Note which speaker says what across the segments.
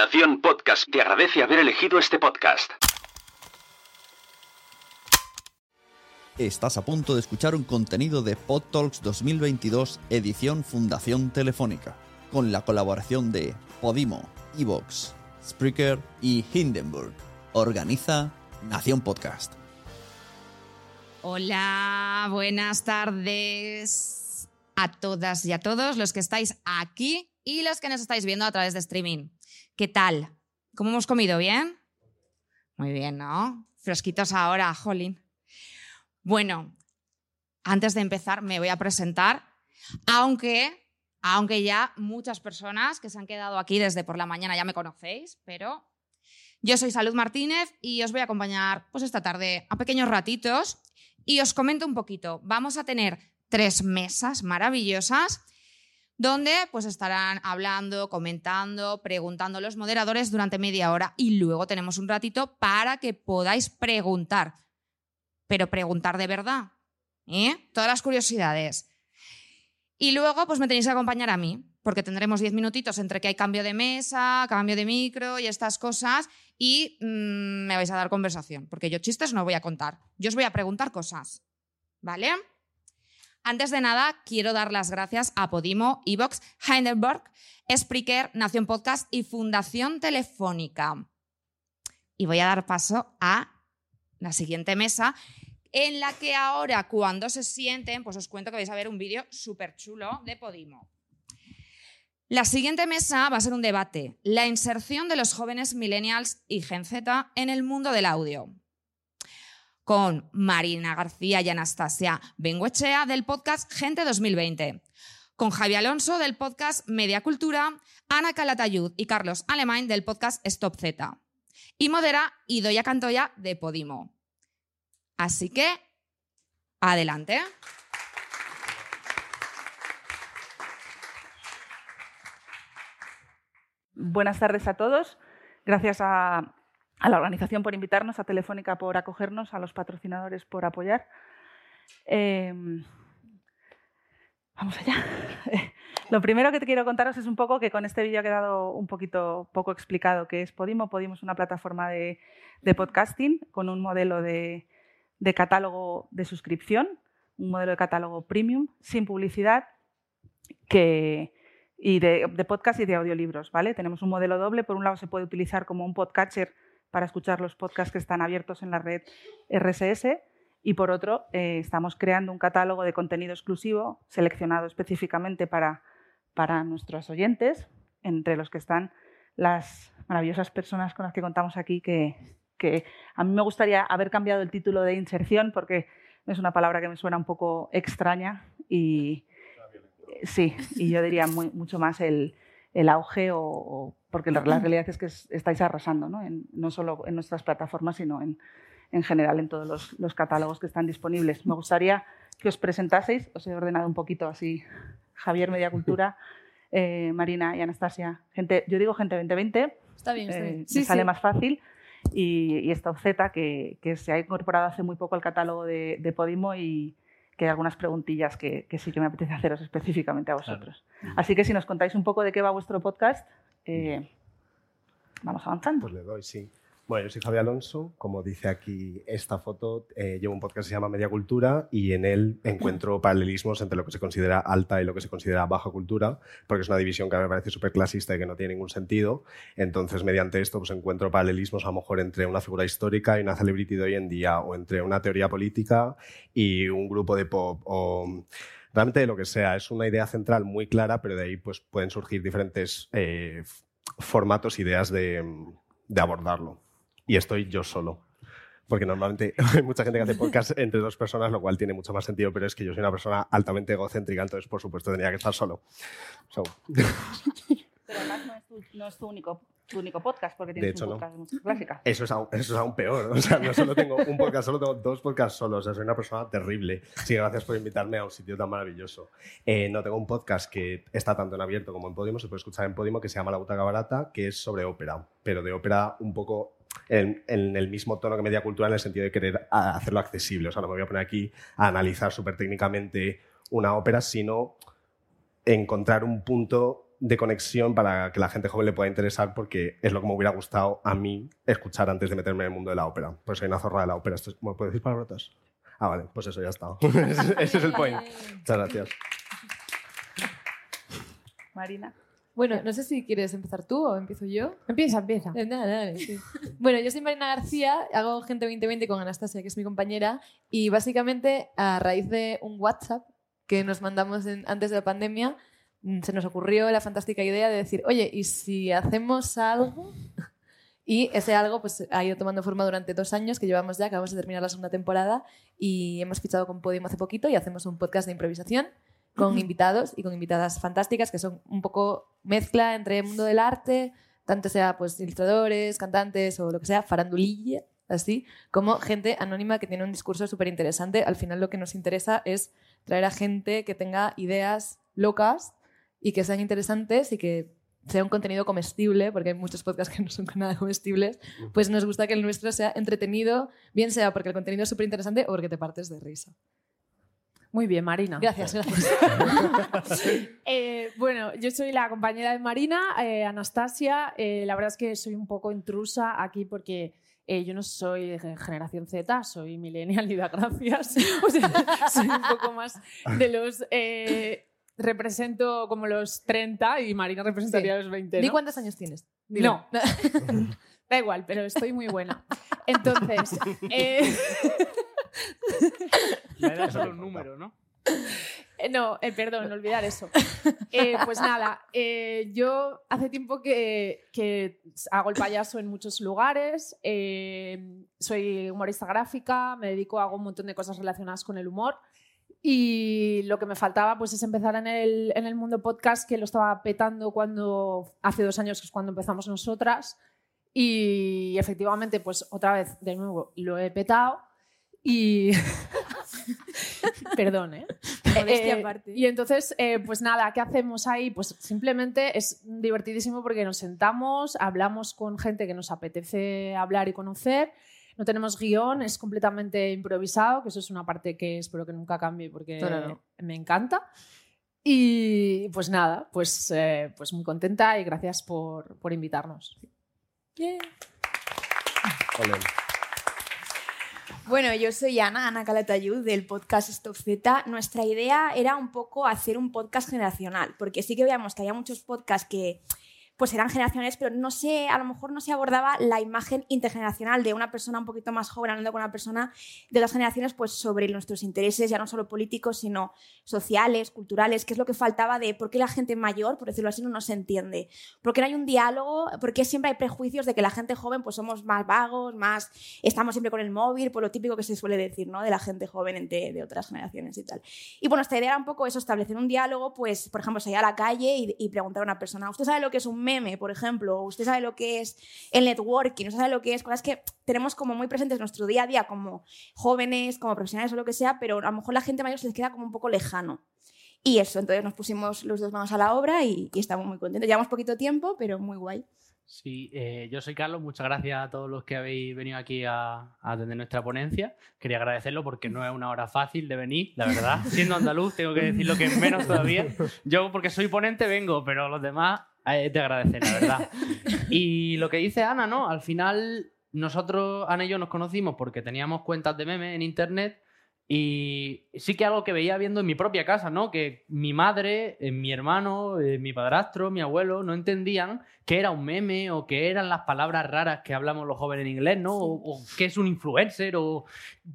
Speaker 1: Nación Podcast te agradece haber elegido este podcast.
Speaker 2: Estás a punto de escuchar un contenido de PodTalks 2022 edición Fundación Telefónica, con la colaboración de Podimo, Evox, Spreaker y Hindenburg. Organiza Nación Podcast.
Speaker 3: Hola, buenas tardes a todas y a todos los que estáis aquí y los que nos estáis viendo a través de streaming. ¿Qué tal? ¿Cómo hemos comido? ¿Bien? Muy bien, ¿no? Fresquitos ahora, jolín. Bueno, antes de empezar me voy a presentar, aunque, aunque ya muchas personas que se han quedado aquí desde por la mañana ya me conocéis, pero yo soy Salud Martínez y os voy a acompañar pues esta tarde a pequeños ratitos y os comento un poquito. Vamos a tener tres mesas maravillosas donde pues estarán hablando, comentando, preguntando los moderadores durante media hora y luego tenemos un ratito para que podáis preguntar pero preguntar de verdad. ¿eh? Todas las curiosidades. Y luego, pues me tenéis que acompañar a mí, porque tendremos diez minutitos entre que hay cambio de mesa, cambio de micro y estas cosas, y mm, me vais a dar conversación, porque yo chistes no voy a contar. Yo os voy a preguntar cosas. ¿Vale? Antes de nada, quiero dar las gracias a Podimo, Evox, Heidelberg, Spreaker, Nación Podcast y Fundación Telefónica. Y voy a dar paso a la siguiente mesa, en la que ahora cuando se sienten, pues os cuento que vais a ver un vídeo súper chulo de Podimo. La siguiente mesa va a ser un debate, la inserción de los jóvenes millennials y Gen Z en el mundo del audio. Con Marina García y Anastasia Benguechea del podcast Gente 2020. Con Javi Alonso del podcast Media Cultura, Ana Calatayud y Carlos Alemán del podcast Stop Z. Y modera Idoya Cantoya de Podimo. Así que, adelante.
Speaker 4: Buenas tardes a todos. Gracias a, la organización por invitarnos, a Telefónica por acogernos, a los patrocinadores por apoyar. Em, vamos allá. Lo primero que te quiero contaros es un poco que con este vídeo ha quedado un poquito poco explicado qué es Podimo. Podimo es una plataforma de podcasting con un modelo de, de catálogo de suscripción, un modelo de catálogo premium, sin publicidad, que, y de, podcast y de audiolibros. ¿vale? Tenemos un modelo doble. Por un lado, se puede utilizar como un podcatcher para escuchar los podcasts que están abiertos en la red RSS. Y por otro, eh, estamos creando un catálogo de contenido exclusivo seleccionado específicamente para, para nuestros oyentes, entre los que están las maravillosas personas con las que contamos aquí que, que a mí me gustaría haber cambiado el título de inserción porque es una palabra que me suena un poco extraña y sí, y yo diría mucho más el, auge o, porque la, realidad es que estáis arrasando, ¿no? no solo en nuestras plataformas, sino en, en general en todos los, catálogos que están disponibles. Me gustaría que os presentaseis, os he ordenado un poquito así, Javier Mediacultura, eh, Marina y Anastasia. Gente, yo digo gente 2020,
Speaker 3: está bien, está
Speaker 4: bien. Eh, sale más fácil y, esta Z que, se ha incorporado hace muy poco al catálogo de, Podimo y que hay algunas preguntillas que, sí que me apetece haceros específicamente a vosotros. Así que si nos contáis un poco de qué va vuestro podcast, eh, vamos avanzando.
Speaker 5: Pues le doy, sí. Bueno, yo soy Javier Alonso, como dice aquí esta foto, eh, llevo un podcast que se llama Media Cultura y en él encuentro paralelismos entre lo que se considera alta y lo que se considera baja cultura, porque es una división que a mí me parece súper clasista y que no tiene ningún sentido. Entonces, mediante esto, pues encuentro paralelismos a lo mejor entre una figura histórica y una celebrity de hoy en día, o entre una teoría política y un grupo de pop, o realmente de lo que sea. Es una idea central muy clara, pero de ahí pues, pueden surgir diferentes eh, formatos, ideas de abordarlo y estoy yo solo. Porque normalmente hay mucha gente que hace podcast entre dos personas, lo cual tiene mucho más sentido, pero es que yo soy una persona altamente egocéntrica, entonces por supuesto tenía que estar solo.
Speaker 4: Pero además no es tu, único tu único podcast, porque tienes un podcast de música clásica.
Speaker 5: Eso es, aún, eso es aún peor. O sea, no solo tengo un podcast, solo tengo dos podcasts solos. O sea, soy una persona terrible. Sí, gracias por invitarme a un sitio tan maravilloso. Eh, no tengo un podcast que está tanto en abierto como en Podimo, se puede escuchar en Podimo, que se llama La Butaca Barata, que es sobre ópera, pero de ópera un poco en, el mismo tono que media cultura en el sentido de querer hacerlo accesible. O sea, no me voy a poner aquí a analizar súper técnicamente una ópera, sino encontrar un punto de conexión para que la gente joven le pueda interesar porque es lo que me hubiera gustado a mí escuchar antes de meterme en el mundo de la ópera. Pues soy una zorra de la ópera. Esto es- ¿Me puedo decir palabrotas? Ah, vale, pues eso ya está. ese, ese es el point. Muchas gracias.
Speaker 4: Marina.
Speaker 6: Bueno, no sé si quieres empezar tú o empiezo yo.
Speaker 7: Empieza, empieza.
Speaker 6: Eh, nada, dale, sí. Bueno, yo soy Marina García, hago Gente 2020 con Anastasia, que es mi compañera, y básicamente a raíz de un WhatsApp que nos mandamos en- antes de la pandemia, mm, se nos ocurrió la fantástica idea de decir, oye, ¿y si hacemos algo? Y ese algo pues, ha ido tomando forma durante dos años que llevamos ya, acabamos de terminar la segunda temporada y hemos fichado con Podium hace poquito y hacemos un podcast de improvisación con invitados y con invitadas fantásticas que son un poco mezcla entre el mundo del arte, tanto sea pues ilustradores, cantantes o lo que sea, farandulilla, así, como gente anónima que tiene un discurso súper interesante. Al final lo que nos interesa es traer a gente que tenga ideas locas y que sean interesantes y que sea un contenido comestible, porque hay muchos podcasts que no son nada comestibles, pues nos gusta que el nuestro sea entretenido, bien sea porque el contenido es súper interesante o porque te partes de risa.
Speaker 7: Muy bien, Marina.
Speaker 6: Gracias, gracias.
Speaker 7: Eh, bueno, yo soy la compañera de Marina, eh, Anastasia. Eh, la verdad es que soy un poco intrusa aquí porque eh, yo no soy de generación Z, soy millennial y da gracias. O sea, soy un poco más de los... eh, represento como los 30 y Marina representaría los 20.
Speaker 6: ¿Di
Speaker 7: ¿no?
Speaker 6: cuántos años tienes? Dilo.
Speaker 7: No. Da igual, pero estoy muy buena. Entonces, eh,
Speaker 8: La edad es solo un número, ¿no?
Speaker 7: Eh, No, eh, perdón, olvidar eso. Eh, pues nada, eh, yo hace tiempo que, que hago el payaso en muchos lugares, eh, soy humorista gráfica, me dedico, hago un montón de cosas relacionadas con el humor y lo que me faltaba pues es empezar en el, en el mundo podcast que lo estaba petando cuando hace dos años que es cuando empezamos nosotras y efectivamente pues otra vez de nuevo lo he petado y perdón ¿eh?
Speaker 6: Modestia
Speaker 7: Eh,
Speaker 6: aparte.
Speaker 7: Y entonces, eh, pues nada, ¿qué hacemos ahí? Pues simplemente es divertidísimo porque nos sentamos, hablamos con gente que nos apetece hablar y conocer. No tenemos guion, es completamente improvisado, que eso es una parte que espero que nunca cambie porque
Speaker 6: No, no, no.
Speaker 7: me encanta. Y pues nada, pues, eh, pues muy contenta y gracias por, por invitarnos.
Speaker 5: Ole.
Speaker 9: Bueno, yo soy Ana, Ana Calatayud del podcast Stop Z. Nuestra idea era un poco hacer un podcast generacional, porque sí que veíamos que había muchos podcasts que pues eran generacionales, pero no sé, a lo mejor no se abordaba la imagen intergeneracional de una persona un poquito más joven hablando con una persona de otras generaciones, pues sobre nuestros intereses, ya no solo políticos, sino sociales, culturales, que es lo que faltaba de por qué la gente mayor, por decirlo así, no nos entiende. ¿Por qué no hay un diálogo? ¿Por qué siempre hay prejuicios de que la gente joven pues somos más vagos, más estamos siempre con el móvil, por lo típico que se suele decir, ¿no? De la gente joven entre, de otras generaciones y tal. Y bueno, esta idea era un poco eso, establecer un diálogo, pues, por ejemplo, salir a la calle y, y preguntar a una persona, ¿usted sabe lo que es un meme, por ejemplo? ¿O ¿Usted sabe lo que es el networking? ¿Usted sabe lo que es? Cosas que tenemos como muy presentes en nuestro día a día como jóvenes, como profesionales o lo que sea, pero a lo mejor la gente mayor se les queda como un poco lejano. Y eso, entonces nos pusimos los dos manos a la obra y, y estamos muy contentos. Llevamos poquito tiempo, pero muy guay.
Speaker 8: Sí, eh, yo soy Carlos. Muchas gracias a todos los que habéis venido aquí a, a atender nuestra ponencia. Quería agradecerlo porque no es una hora fácil de venir, la verdad. Siendo andaluz, tengo que decir lo que menos todavía. Yo, porque soy ponente, vengo, pero los demás eh, de agradecer, la verdad. Y lo que dice Ana, ¿no? Al final, nosotros, Ana y yo, nos conocimos porque teníamos cuentas de memes en internet. Y sí que algo que veía viendo en mi propia casa, ¿no? Que mi madre, eh, mi hermano, eh, mi padrastro, mi abuelo no entendían qué era un meme o qué eran las palabras raras que hablamos los jóvenes en inglés, ¿no? O, o qué es un influencer o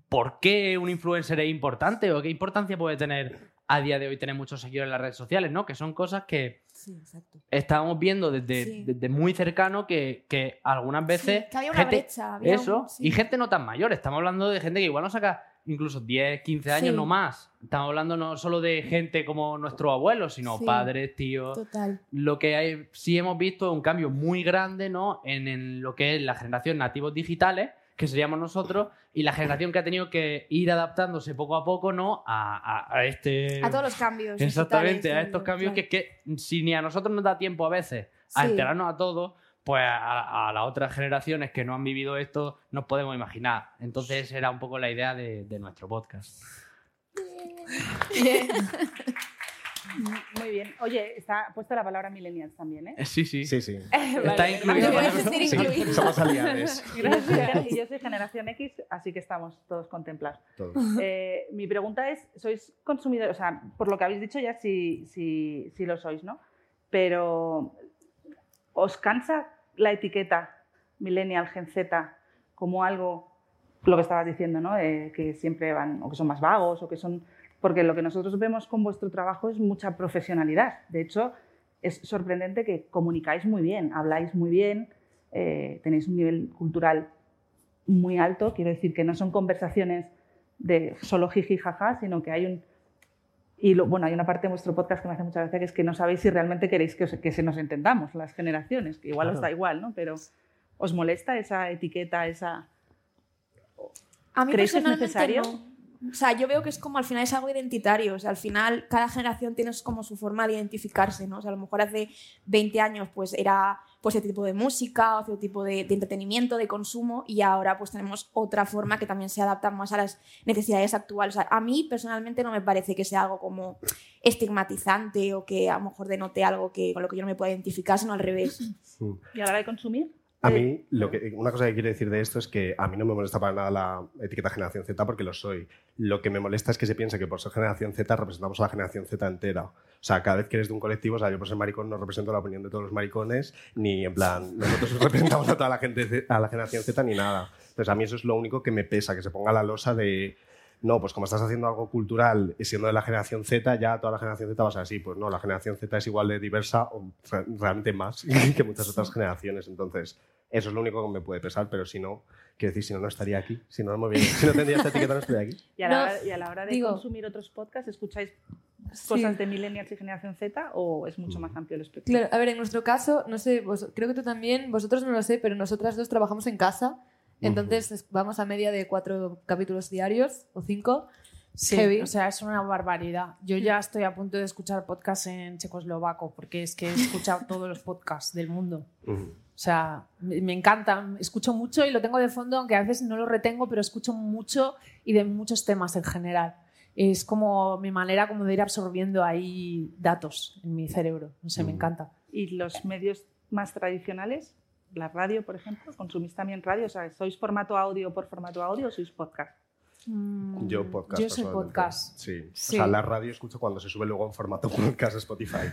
Speaker 8: por qué un influencer es importante o qué importancia puede tener a día de hoy tener muchos seguidores en las redes sociales, ¿no? Que son cosas que
Speaker 6: Sí, exacto.
Speaker 8: estábamos viendo desde,
Speaker 9: Sí.
Speaker 8: desde muy cercano que, que algunas veces...
Speaker 9: Sí, que había una
Speaker 8: gente-
Speaker 9: brecha. había un-
Speaker 8: eso,
Speaker 9: sí.
Speaker 8: y gente no tan mayor. Estamos hablando de gente que igual nos saca incluso 10, 15 años, no más. Estamos hablando no solo de gente como nuestros abuelos, sino padres, tíos.
Speaker 9: Total.
Speaker 8: Lo que hay- sí hemos visto es un cambio muy grande ¿no? en, en lo que es la generación nativos digitales, que seríamos nosotros, y la generación que ha tenido que ir adaptándose poco a poco ¿no? a, a- a este...
Speaker 9: A todos los cambios.
Speaker 8: Exactamente, a estos
Speaker 9: claro.
Speaker 8: cambios que es que si ni a nosotros nos da tiempo a veces a
Speaker 9: Sí.
Speaker 8: enterarnos a todos, pues a, a las otras generaciones que no han vivido esto nos podemos imaginar. Entonces era un poco la idea de, de nuestro podcast.
Speaker 4: Muy bien. Oye, está puesta la palabra millennials también, ¿eh?
Speaker 8: Eh, Sí, sí.
Speaker 5: Sí, sí.
Speaker 8: Está incluido.
Speaker 9: parece ser
Speaker 5: Sí, somos aliados.
Speaker 4: Y yo soy- y yo soy generación X, así que estamos todos contemplados.
Speaker 5: Todos.
Speaker 4: Eh, mi pregunta es, ¿sois consumidores? O sea, por lo que habéis dicho ya sí, sí, sí lo sois, ¿no? Pero ¿os cansa la etiqueta millennial, Gen Z como algo, lo que estabas diciendo, ¿no? Eh, que siempre van, o que son más vagos, o que son... Porque lo que nosotros vemos con vuestro trabajo es mucha profesionalidad. De hecho, es sorprendente que comunicáis muy bien, habláis muy bien, eh, tenéis un nivel cultural muy alto. Quiero decir que no son conversaciones de solo jiji jaja, sino que hay un... Y lo- bueno, hay una parte de vuestro podcast que me hace mucha gracia, que es que no sabéis si realmente queréis que, os- que se nos entendamos las generaciones, que igual os da
Speaker 5: Claro.
Speaker 4: igual, ¿no? Pero ¿os molesta esa etiqueta, esa...
Speaker 9: A mí
Speaker 4: ¿Creéis que es necesario?
Speaker 9: no. O sea, yo veo que es como al final es algo identitario. O sea, al final cada generación tiene como su forma de identificarse, ¿no? O sea, a lo mejor hace 20 años pues era pues ese tipo de música, otro tipo de, de entretenimiento, de consumo y ahora pues tenemos otra forma que también se adapta más a las necesidades actuales. O sea, a mí personalmente no me parece que sea algo como estigmatizante o que a lo mejor denote algo que, con lo que yo no me pueda identificar, sino al revés.
Speaker 4: ¿Y a la hora de consumir?
Speaker 5: A
Speaker 4: Eh,
Speaker 5: mí, lo que, una cosa que quiero decir de esto es que a mí no me molesta para nada la etiqueta generación Z porque lo soy. Lo que me molesta es que se piense que por ser generación Z representamos a la generación Z entera. O sea, cada vez que eres de un colectivo, o sea, yo por ser maricón no represento la opinión de todos los maricones, ni en plan, nosotros representamos a toda la gente, Z- a la generación Z ni nada. Entonces, a mí eso es lo único que me pesa, que se ponga la losa de. No, pues como estás haciendo algo cultural y siendo de la generación Z, ya toda la generación Z va a ser así. Pues no, la generación Z es igual de diversa o re- realmente más que muchas otras generaciones. Entonces, eso es lo único que me puede pesar, pero si no, quiero decir, si no, no estaría aquí. Si no, no, si no tendría esta etiqueta, no estaría aquí.
Speaker 4: ¿Y a la,
Speaker 6: No,
Speaker 4: hora, y a la hora de
Speaker 6: digo-
Speaker 4: consumir otros podcasts, escucháis
Speaker 6: Sí.
Speaker 4: cosas de millennials y generación Z o es mucho más amplio el espectro?
Speaker 6: Claro, a ver, en nuestro caso, no sé, vos- creo que tú también, vosotros no lo sé, pero nosotras dos trabajamos en casa, entonces es- vamos a media de cuatro capítulos diarios o cinco.
Speaker 7: Sí,
Speaker 6: Heavy.
Speaker 7: o sea, es una barbaridad. Yo ya estoy a punto de escuchar podcasts en checoslovaco porque es que he escuchado todos los podcasts del mundo.
Speaker 5: Ujú.
Speaker 7: O sea, me encanta, escucho mucho y lo tengo de fondo, aunque a veces no lo retengo, pero escucho mucho y de muchos temas en general. Es como mi manera como de ir absorbiendo ahí datos en mi cerebro. No sé, me
Speaker 5: Mm.
Speaker 7: encanta.
Speaker 4: ¿Y los medios más tradicionales? La radio, por ejemplo, ¿consumís también radio? O sea, ¿sois formato audio por formato audio o sois podcast?
Speaker 7: Mm,
Speaker 5: Yo podcast.
Speaker 7: Yo soy podcast.
Speaker 5: Sí.
Speaker 7: Sí.
Speaker 5: O sea, la radio escucho cuando se sube luego en formato podcast a Spotify.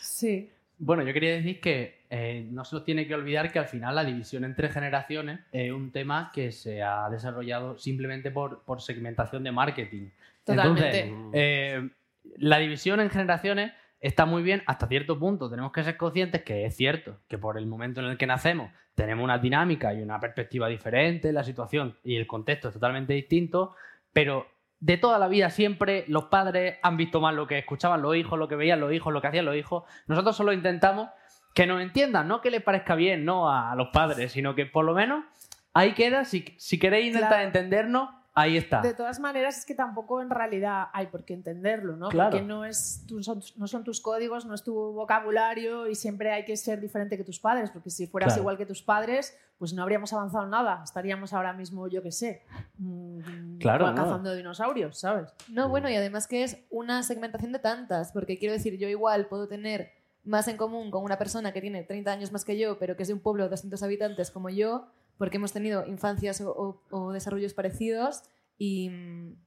Speaker 7: Sí.
Speaker 8: Bueno, yo quería decir que eh, no se nos tiene que olvidar que al final la división entre generaciones es un tema que se ha desarrollado simplemente por, por segmentación de marketing.
Speaker 7: Totalmente.
Speaker 8: Entonces, eh, la división en generaciones está muy bien hasta cierto punto. Tenemos que ser conscientes que es cierto que por el momento en el que nacemos tenemos una dinámica y una perspectiva diferente, la situación y el contexto es totalmente distinto, pero de toda la vida siempre los padres han visto más lo que escuchaban los hijos, lo que veían los hijos, lo que hacían los hijos. Nosotros solo intentamos que nos entiendan, no que les parezca bien no a, los padres, sino que por lo menos ahí queda, si, si queréis intentar
Speaker 7: Claro.
Speaker 8: entendernos, ahí está.
Speaker 7: De todas maneras, es que tampoco en realidad hay por qué entenderlo, ¿no?
Speaker 8: Claro.
Speaker 7: Porque no, es, son, no son tus códigos, no es tu vocabulario y siempre hay que ser diferente que tus padres, porque si fueras
Speaker 8: Claro.
Speaker 7: igual que tus padres, pues no habríamos avanzado nada. Estaríamos ahora mismo, yo qué sé, mm,
Speaker 8: Claro, no.
Speaker 7: cazando dinosaurios, ¿sabes?
Speaker 6: No, bueno, y además que es una segmentación de tantas, porque quiero decir, yo igual puedo tener más en común con una persona que tiene 30 años más que yo, pero que es de un pueblo de 200 habitantes como yo, porque hemos tenido infancias o, o- o desarrollos parecidos y,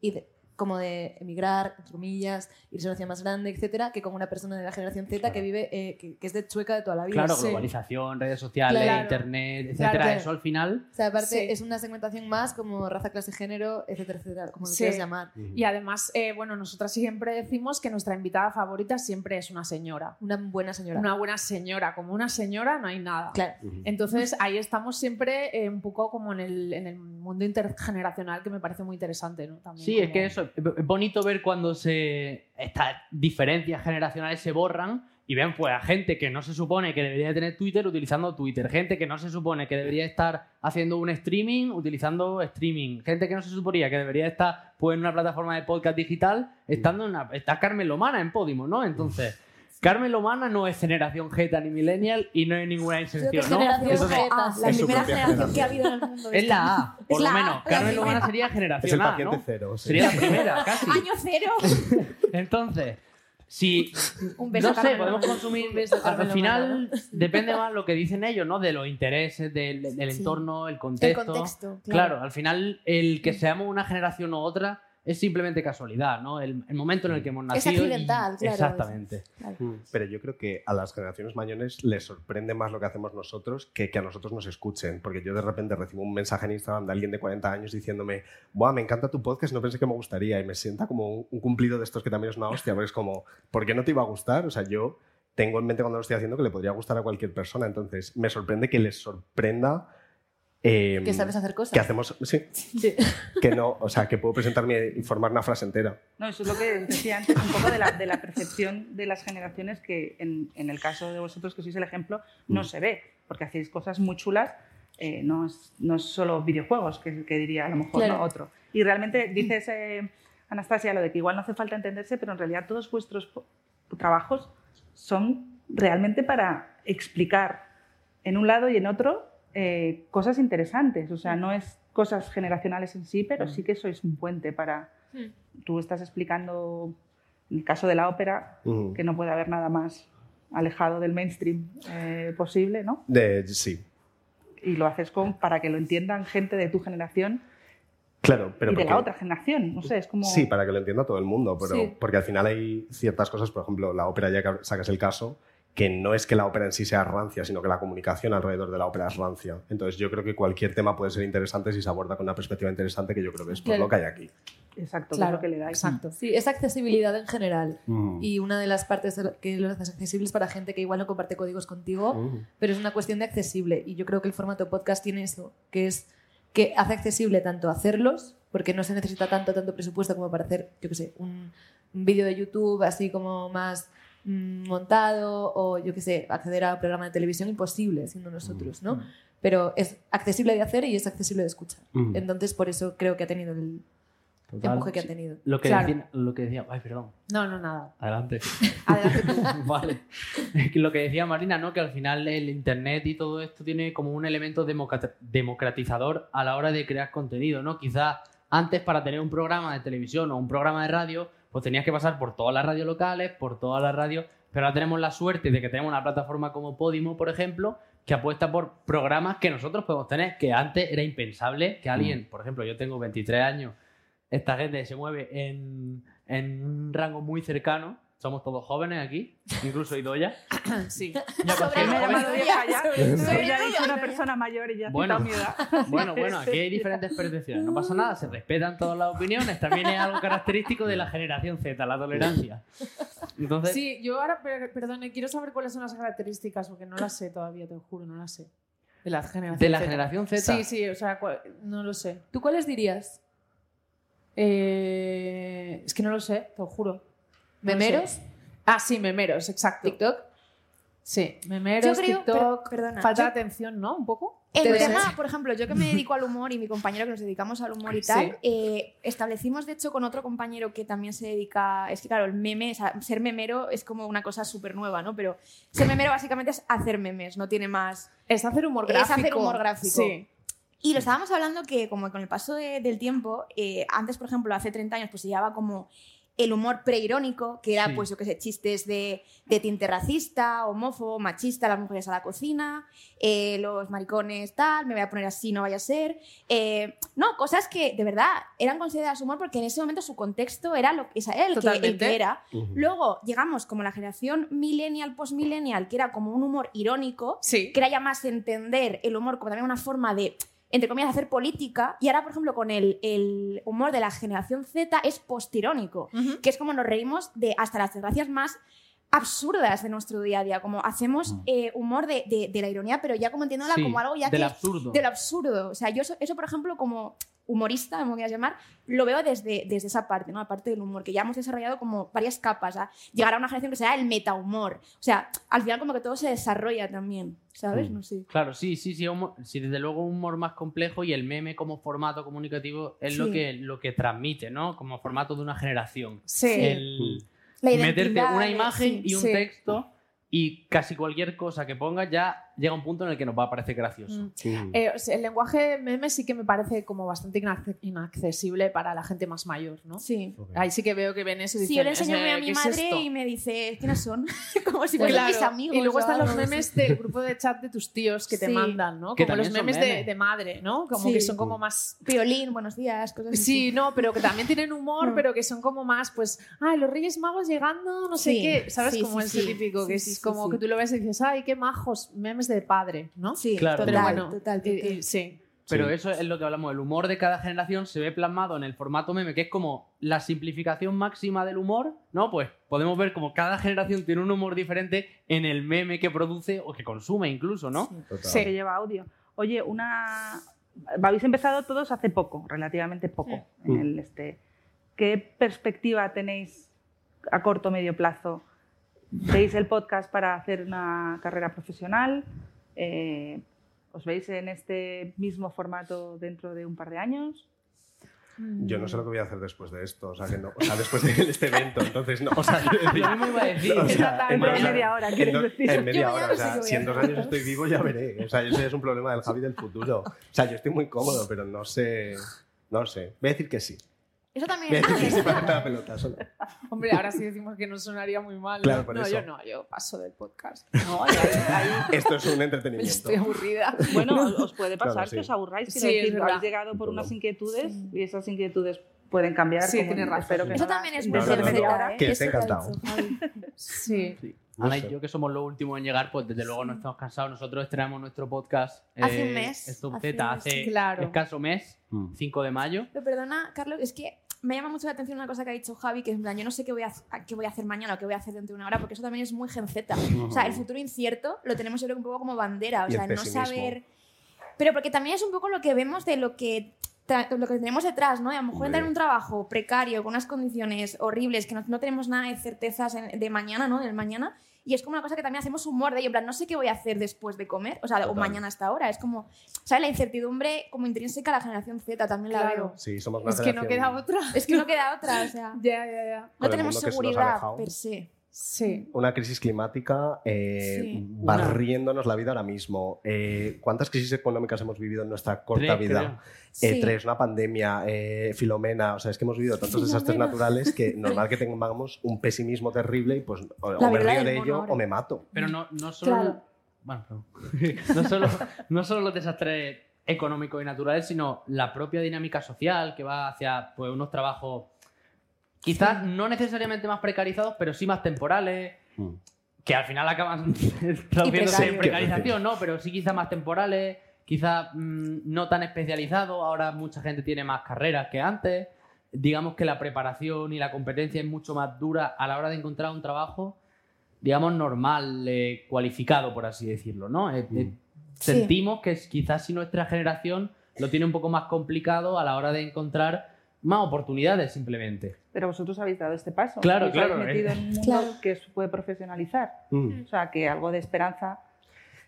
Speaker 6: y de- como de emigrar, entre comillas, irse a una ciudad más grande, etcétera, que con una persona de la generación Z que vive, eh, que, que es de Chueca de toda la vida.
Speaker 8: Claro,
Speaker 7: Sí.
Speaker 8: globalización, redes sociales,
Speaker 7: Claro.
Speaker 8: internet, etcétera.
Speaker 7: Claro.
Speaker 8: Eso al final.
Speaker 6: O sea, aparte
Speaker 7: Sí.
Speaker 6: es una segmentación más como raza, clase, género, etcétera, etcétera, como lo
Speaker 7: Sí.
Speaker 6: quieras llamar.
Speaker 7: Y además, eh, bueno, nosotras siempre decimos que nuestra invitada favorita siempre es una señora.
Speaker 6: Una buena señora.
Speaker 7: Una buena señora. Como una señora no hay nada.
Speaker 6: Claro.
Speaker 7: Entonces ahí estamos siempre eh, un poco como en el, en el mundo intergeneracional que me parece muy interesante, ¿no? También
Speaker 8: Sí, es que eso es bonito ver cuando se estas diferencias generacionales se borran y ven pues a gente que no se supone que debería de tener Twitter utilizando Twitter, gente que no se supone que debería estar haciendo un streaming utilizando streaming, gente que no se suponía que debería estar pues en una plataforma de podcast digital estando en una está Carmen Lomana en Podimo, ¿no? Entonces Carmen Lomana no es generación Z ni millennial y no es ninguna inserción, ¿no?
Speaker 6: generación
Speaker 8: Entonces,
Speaker 6: Z.
Speaker 9: Ah, la
Speaker 5: Es su
Speaker 9: primera
Speaker 5: propia
Speaker 9: generación que ha habido en el mundo.
Speaker 8: es la A, por
Speaker 9: Es
Speaker 8: lo
Speaker 9: A,
Speaker 8: menos. Carmen. Lomana sería
Speaker 5: Es el
Speaker 8: generación A,
Speaker 5: paciente
Speaker 8: ¿no?
Speaker 5: cero. sí.
Speaker 8: Sería la primera, casi.
Speaker 9: Año cero.
Speaker 8: Entonces, Si,
Speaker 6: Un beso,
Speaker 8: no sé,
Speaker 6: Carmen
Speaker 8: podemos
Speaker 6: Lomana.
Speaker 8: consumir.
Speaker 6: Un beso,
Speaker 8: al
Speaker 6: Carmen
Speaker 8: final depende más lo que dicen ellos, ¿no? De los intereses, del, del
Speaker 9: Sí.
Speaker 8: entorno, el
Speaker 9: El
Speaker 8: contexto.
Speaker 9: contexto.
Speaker 8: Claro, al final el que seamos una generación u otra es simplemente casualidad, ¿no? El, el momento en el que hemos
Speaker 9: Es
Speaker 8: nacido. y-
Speaker 9: accidental, claro.
Speaker 8: Exactamente.
Speaker 5: Mm, Pero yo creo que a las generaciones mayores les sorprende más lo que hacemos nosotros que que a nosotros nos escuchen. Porque yo de repente recibo un mensaje en Instagram de alguien de 40 años diciéndome, Buah, me encanta tu podcast, no pensé que me gustaría. Y me sienta como un, un cumplido de estos que también es una hostia, porque es como, ¿por qué no te iba a gustar? O sea, yo tengo en mente cuando lo estoy haciendo que le podría gustar a cualquier persona. Entonces, me sorprende que les sorprenda. Eh,
Speaker 6: Que sabes hacer cosas.
Speaker 5: que hacemos, sí,
Speaker 6: Sí.
Speaker 5: que no, o sea, que puedo presentarme y formar una frase entera.
Speaker 4: No, eso es lo que decía antes, un poco de la, de la percepción de las generaciones que en, en el caso de vosotros, que sois el ejemplo, no se ve, porque hacéis cosas muy chulas, eh, no, es, no es solo videojuegos, que, que diría a lo mejor
Speaker 6: Claro.
Speaker 4: ¿no? otro. Y realmente dices, eh, Anastasia, lo de que igual no hace falta entenderse, pero en realidad todos vuestros trabajos son realmente para explicar en un lado y en otro eh, cosas interesantes. O sea, no es cosas generacionales en sí, pero sí que sois un puente para... Tú estás explicando el caso de la ópera,
Speaker 5: Ujú.
Speaker 4: que no puede haber nada más alejado del mainstream eh, posible, ¿no?
Speaker 5: De, sí,
Speaker 4: Y lo haces con, para que lo entiendan gente de tu generación
Speaker 5: claro, pero
Speaker 4: y de la
Speaker 5: porque-
Speaker 4: otra generación. No sé, es como...
Speaker 5: Sí, para que lo entienda todo el mundo, pero
Speaker 6: Sí.
Speaker 5: porque al final hay ciertas cosas, por ejemplo, la ópera, ya que sacas el caso, que no es que la ópera en sí sea rancia, sino que la comunicación alrededor de la ópera es rancia. Entonces yo creo que cualquier tema puede ser interesante si se aborda con una perspectiva interesante, que yo creo que es por
Speaker 6: Claro.
Speaker 5: lo que hay aquí.
Speaker 4: Exacto, que es
Speaker 7: Claro,
Speaker 4: lo que le dais.
Speaker 7: exacto.
Speaker 6: Sí, es accesibilidad en general.
Speaker 5: Mm.
Speaker 6: Y una de las partes que los hace accesibles para gente que igual no comparte códigos contigo,
Speaker 5: Mm.
Speaker 6: pero es una cuestión de accesible. Y yo creo que el formato podcast tiene eso, que es que hace accesible tanto hacerlos, porque no se necesita tanto, tanto presupuesto como para hacer, yo qué sé, un, un vídeo de YouTube así como más montado o yo qué sé, acceder a un programa de televisión imposible siendo nosotros, ¿no? Pero es accesible de hacer y es accesible de escuchar.
Speaker 5: Mm.
Speaker 6: Entonces, por eso creo que ha tenido el
Speaker 8: Total.
Speaker 6: empuje que ha tenido.
Speaker 8: Lo que,
Speaker 7: Claro.
Speaker 8: decía, lo que decía. Ay, perdón.
Speaker 7: No, no, nada.
Speaker 8: Adelante.
Speaker 7: Adelante
Speaker 8: vale. Lo que decía Marina, ¿no? Que al final el internet y todo esto tiene como un elemento democrat- democratizador a la hora de crear contenido, ¿no? Quizás antes para tener un programa de televisión o un programa de radio, pues tenías que pasar por todas las radios locales, por todas las radios, pero ahora tenemos la suerte de que tenemos una plataforma como Podimo, por ejemplo, que apuesta por programas que nosotros podemos tener, que antes era impensable que alguien, por ejemplo, yo tengo 23 años, esta gente se mueve en, en un rango muy cercano, somos todos jóvenes aquí, incluso Idoya.
Speaker 7: Sí.
Speaker 8: Ya
Speaker 9: Sobre
Speaker 4: ya. una persona mayor y ya
Speaker 8: Bueno.
Speaker 4: mi edad.
Speaker 8: Bueno, bueno, aquí hay diferentes percepciones. No pasa nada, se respetan todas las opiniones. También es algo característico de la generación Z, la tolerancia. Entonces,
Speaker 7: Sí, yo ahora, per- perdone, quiero saber cuáles son las características, porque no las sé todavía, te lo juro, no las sé. De la generación
Speaker 8: de la
Speaker 7: Z.
Speaker 8: generación Z.
Speaker 7: Sí, sí, o sea, no lo sé.
Speaker 6: ¿Tú cuáles dirías?
Speaker 7: Eh, es que no lo sé, te lo juro. No
Speaker 6: ¿Memeros?
Speaker 7: sé. Ah, sí, memeros, exacto.
Speaker 6: ¿TikTok?
Speaker 7: Sí, memeros,
Speaker 9: Yo creo-
Speaker 7: TikTok.
Speaker 9: per- perdona,
Speaker 7: falta
Speaker 9: yo-
Speaker 7: de atención, ¿no? Un poco.
Speaker 6: Puede
Speaker 9: tema, por ejemplo, yo que me dedico al humor y mi compañero que nos dedicamos al humor y tal,
Speaker 7: Sí.
Speaker 9: eh, establecimos de hecho con otro compañero que también se dedica, es que claro, el meme, o sea, ser memero es como una cosa súper nueva, ¿no? Pero ser memero básicamente es hacer memes, no tiene más.
Speaker 7: Es hacer humor
Speaker 9: Es
Speaker 7: gráfico.
Speaker 9: hacer humor gráfico.
Speaker 7: Sí.
Speaker 9: Y lo estábamos hablando que como con el paso de- del tiempo, eh, antes, por ejemplo, hace 30 años, pues se llevaba como el humor preirónico, que era,
Speaker 8: Sí.
Speaker 9: pues, yo qué sé, chistes de, de tinte racista, homófobo, machista, las mujeres a la cocina, eh, los maricones tal, me voy a poner así, no vaya a ser. Eh, no, cosas que de verdad eran consideradas humor porque en ese momento su contexto era, lo, era el, que, el que era. Luego llegamos como la generación millennial, post-millennial, que era como un humor irónico,
Speaker 7: Sí.
Speaker 9: que era ya más entender el humor como también una forma de, entre comillas, hacer política. Y ahora, por ejemplo, con el, el humor de la generación Z es postirónico,
Speaker 7: Ujú.
Speaker 9: que es como nos reímos de hasta las desgracias más absurdas de nuestro día a día, como hacemos eh, humor de, de- de la ironía, pero ya como entiéndola
Speaker 8: Sí,
Speaker 9: como algo ya
Speaker 8: del
Speaker 9: que
Speaker 8: absurdo.
Speaker 9: de lo absurdo. O sea, yo eso, eso, por ejemplo, como humorista, como quieras llamar, lo veo desde, desde esa parte, ¿no? Aparte del humor, que ya hemos desarrollado como varias capas, a llegar a una generación que sea el metahumor. O sea, al final como que todo se desarrolla también, ¿sabes?
Speaker 5: Mm.
Speaker 9: No sé.
Speaker 8: Claro, sí, sí, sí, desde luego un humor más complejo y el meme como formato comunicativo es lo, que, lo que transmite, ¿no? Como formato de una generación.
Speaker 7: Sí.
Speaker 8: El
Speaker 9: La
Speaker 8: meterte una imagen
Speaker 9: sí.
Speaker 8: y un texto y casi cualquier cosa que pongas ya llega un punto en el que nos va a parecer gracioso.
Speaker 7: Mm.
Speaker 5: Mm.
Speaker 7: Eh, o sea, el lenguaje meme sí que me parece como bastante inac- inaccesible para la gente más mayor, ¿no?
Speaker 9: Sí.
Speaker 5: Ok.
Speaker 7: Ahí sí que veo que ven eso y
Speaker 9: Sí, yo le
Speaker 7: dicen,
Speaker 9: enseño
Speaker 7: "Eh,
Speaker 9: a
Speaker 7: ¿qué
Speaker 9: mi
Speaker 7: es
Speaker 9: madre
Speaker 7: esto?".
Speaker 9: y me dice, ¿quiénes son? Como si fueran
Speaker 7: Claro.
Speaker 9: mis amigos.
Speaker 7: Y luego están los memes
Speaker 9: sí.
Speaker 7: del grupo de chat de tus tíos que te
Speaker 9: Sí.
Speaker 7: mandan, ¿no?
Speaker 8: Que
Speaker 7: Como los
Speaker 8: son
Speaker 7: memes de,
Speaker 8: memes.
Speaker 7: de madre, ¿no? Como
Speaker 9: Sí.
Speaker 7: que son como más
Speaker 9: Violín, buenos días, cosas así.
Speaker 7: Sí, no, pero que también tienen humor,
Speaker 9: Mm.
Speaker 7: pero que son como más, pues, ay, los Reyes Magos llegando, no sé
Speaker 9: Sí,
Speaker 7: qué, ¿sabes?
Speaker 9: sí,
Speaker 7: como
Speaker 9: sí,
Speaker 7: ese
Speaker 9: sí.
Speaker 7: típico, que
Speaker 9: sí,
Speaker 7: es como
Speaker 9: sí.
Speaker 7: que tú lo ves y dices, ay, qué majos, memes de padre, ¿no?
Speaker 9: Sí,
Speaker 8: Claro.
Speaker 9: total,
Speaker 7: Pero bueno,
Speaker 9: total, total.
Speaker 7: y- sí.
Speaker 8: Pero
Speaker 5: Sí.
Speaker 8: eso es lo que hablamos, el humor de cada generación se ve plasmado en el formato meme, que es como la simplificación máxima del humor, ¿no? Pues podemos ver como cada generación tiene un humor diferente en el meme que produce o que consume incluso, ¿no?
Speaker 5: Total.
Speaker 7: Sí.
Speaker 4: que lleva audio. Oye, una habéis empezado todos hace poco, relativamente poco.
Speaker 5: Mm.
Speaker 4: En el este. ¿Qué perspectiva tenéis a corto o medio plazo? ¿Veis el podcast para hacer una carrera profesional? Eh, ¿Os veis en este mismo formato dentro de un par de años?
Speaker 5: Yo no sé lo que voy a hacer después de esto, o sea, que no, o sea después de este evento, entonces no, o sea,
Speaker 8: Lo mismo iba a decir.
Speaker 5: o sea, en,
Speaker 4: media hora,
Speaker 5: en
Speaker 4: ¿quieres
Speaker 5: do-
Speaker 4: decir?
Speaker 5: en media
Speaker 9: Yo ya
Speaker 5: hora, o sea, si en dos años estoy vivo ya veré, o sea, ese es un problema del Javi del futuro, o sea, yo estoy muy cómodo, pero no sé, no sé, voy a decir que sí,
Speaker 9: Eso también es
Speaker 5: sí la pelota solo.
Speaker 7: Hombre, ahora sí decimos que no sonaría muy mal.
Speaker 5: Claro,
Speaker 7: ¿no?
Speaker 5: por
Speaker 7: no,
Speaker 5: eso.
Speaker 7: yo no, yo paso del podcast.
Speaker 4: No, ahí- ahí-
Speaker 5: Esto es un entretenimiento.
Speaker 7: Estoy aburrida.
Speaker 4: Bueno, os- puede pasar
Speaker 5: Claro, sí.
Speaker 4: que os aburráis.
Speaker 7: Sí,
Speaker 4: Quiero decir, habéis llegado por unas inquietudes y esas inquietudes pueden cambiar.
Speaker 7: Sí,
Speaker 4: como
Speaker 7: tienes razón.
Speaker 4: Espero que
Speaker 9: Eso
Speaker 4: no
Speaker 9: también es muy
Speaker 4: hora.
Speaker 5: Que esté encantado.
Speaker 7: Sí.
Speaker 8: Ana y yo que somos los últimos en llegar, pues desde luego no estamos cansados. Nosotros estrenamos nuestro podcast
Speaker 9: Hace un
Speaker 8: eh,
Speaker 9: mes,
Speaker 8: Stop
Speaker 9: hace
Speaker 8: Z
Speaker 9: un mes,
Speaker 8: hace
Speaker 7: sí. Claro.
Speaker 8: escaso mes,
Speaker 5: Mm.
Speaker 8: 5 de mayo.
Speaker 9: Pero perdona, Carlos, es que me llama mucho la atención una cosa que ha dicho Javi, que es yo no sé qué voy a, qué voy a hacer mañana o qué voy a hacer dentro de una hora, porque eso también es muy genceta. O sea, el futuro incierto lo tenemos yo creo un poco como bandera, o
Speaker 5: Y el
Speaker 9: sea, no saber... Pero porque también es un poco lo que vemos de lo que lo que tenemos detrás, ¿no? Y a lo mejor entrar en un trabajo precario, con unas condiciones horribles, que no, no tenemos nada de certezas de mañana, ¿no? Del mañana. Y es como una cosa que también hacemos humor de ello, en plan, no sé qué voy a hacer después de comer, o sea, o mañana hasta ahora. Es como, ¿sabes? La incertidumbre como intrínseca a la generación Z también la
Speaker 7: Claro.
Speaker 9: veo.
Speaker 5: Sí, somos una
Speaker 7: Es que no queda otra.
Speaker 9: Es que no queda otra, o sea,
Speaker 7: Ya, ya, ya.
Speaker 9: no tenemos seguridad per se.
Speaker 7: Sí.
Speaker 5: Una crisis climática eh,
Speaker 9: Sí.
Speaker 5: barriéndonos la vida ahora mismo. Eh, ¿Cuántas crisis económicas hemos vivido en nuestra corta
Speaker 8: Tres,
Speaker 5: vida? Eh,
Speaker 9: Sí.
Speaker 5: tres, una pandemia, eh, Filomena, o sea, es que hemos vivido tantos desastres naturales que normal que tengamos un pesimismo terrible y pues o, me río de ello o me mato.
Speaker 8: Pero no, no solo.
Speaker 9: Claro.
Speaker 8: Bueno, perdón. no, solo, no solo los desastres económicos y naturales, sino la propia dinámica social que va hacia pues, unos trabajos quizás no necesariamente más precarizados, pero sí más temporales, que al final acaban traduciéndose en precarización, ¿no? Pero sí quizás más temporales, quizás mm, no tan especializados. Ahora mucha gente tiene más carreras que antes. Digamos que la preparación y la competencia es mucho más dura a la hora de encontrar un trabajo, digamos, normal, eh, cualificado, por así decirlo, ¿no? Eh,
Speaker 9: Sí.
Speaker 8: Sentimos que es- quizás si nuestra generación lo tiene un poco más complicado a la hora de encontrar más oportunidades, simplemente.
Speaker 4: Pero vosotros habéis dado este paso.
Speaker 8: Claro,
Speaker 4: Os habéis
Speaker 8: claro,
Speaker 4: metido
Speaker 8: eh.
Speaker 4: en un mundo
Speaker 9: Claro.
Speaker 4: que se puede profesionalizar.
Speaker 5: Mm.
Speaker 4: O sea, que algo de esperanza.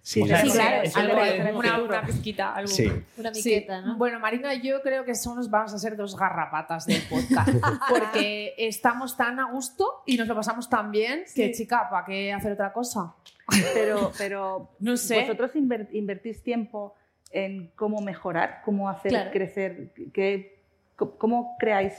Speaker 5: Sí,
Speaker 9: Sí,
Speaker 8: eso-
Speaker 9: claro, algo
Speaker 8: es decimos
Speaker 7: Una, una pizquita, algo.
Speaker 5: Sí.
Speaker 6: Una
Speaker 7: Sí.
Speaker 6: miqueta, ¿no?
Speaker 7: Bueno, Marina yo creo que somos, vamos a ser dos garrapatas del podcast. porque estamos tan a gusto y nos lo pasamos tan bien que, chica, ¿para qué hacer otra cosa?
Speaker 4: Pero, pero
Speaker 7: No sé.
Speaker 4: vosotros inver- invertís tiempo en cómo mejorar, cómo hacer
Speaker 6: Claro.
Speaker 4: crecer, qué, cómo creáis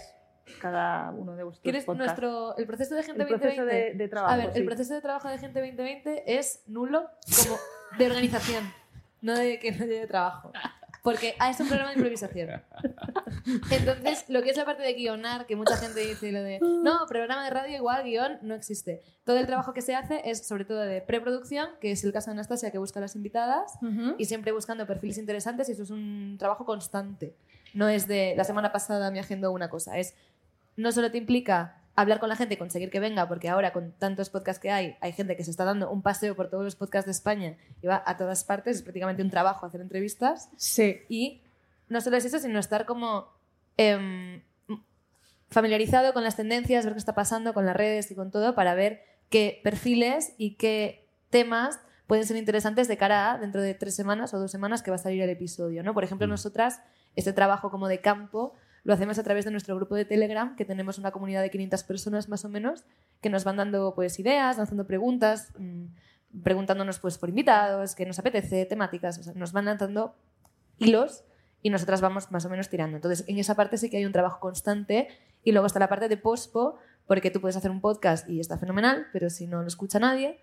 Speaker 4: cada uno de vuestros
Speaker 6: ¿Quieres
Speaker 4: podcasts.
Speaker 6: nuestro, el proceso de Gente
Speaker 4: el proceso
Speaker 6: 2020?
Speaker 4: de, de trabajo.
Speaker 6: A ver,
Speaker 4: sí.
Speaker 6: el proceso de trabajo de Gente 2020 es nulo como de organización, no de que no lleve trabajo. Porque ah, es un programa de improvisación. Entonces, lo que es la parte de guionar, que mucha gente dice lo de no, programa de radio igual, guion, no existe. Todo el trabajo que se hace es sobre todo de preproducción, que es el caso de Anastasia que busca a las invitadas, y siempre buscando perfiles interesantes y eso es un trabajo constante. No es de la semana pasada me agendo una cosa, es no solo te implica hablar con la gente y conseguir que venga, porque ahora con tantos podcasts que hay, hay gente que se está dando un paseo por todos los podcasts de España y va a todas partes, es prácticamente un trabajo hacer entrevistas.
Speaker 7: Sí.
Speaker 6: Y no solo es eso, sino estar como em, familiarizado con las tendencias, ver qué está pasando con las redes y con todo, para ver qué perfiles y qué temas pueden ser interesantes de cara a dentro de tres semanas o dos semanas que va a salir el episodio. ¿no? Por ejemplo, nosotras, este trabajo como de campo lo hacemos a través de nuestro grupo de Telegram, que tenemos una comunidad de 500 personas más o menos, que nos van dando pues, ideas, lanzando preguntas, mm, preguntándonos pues por invitados, qué nos apetece, temáticas, nos van lanzando hilos y nosotras vamos más o menos tirando. Entonces, en esa parte sí que hay un trabajo constante y luego está la parte de pospo, porque tú puedes hacer un podcast y está fenomenal, pero si no lo escucha nadie,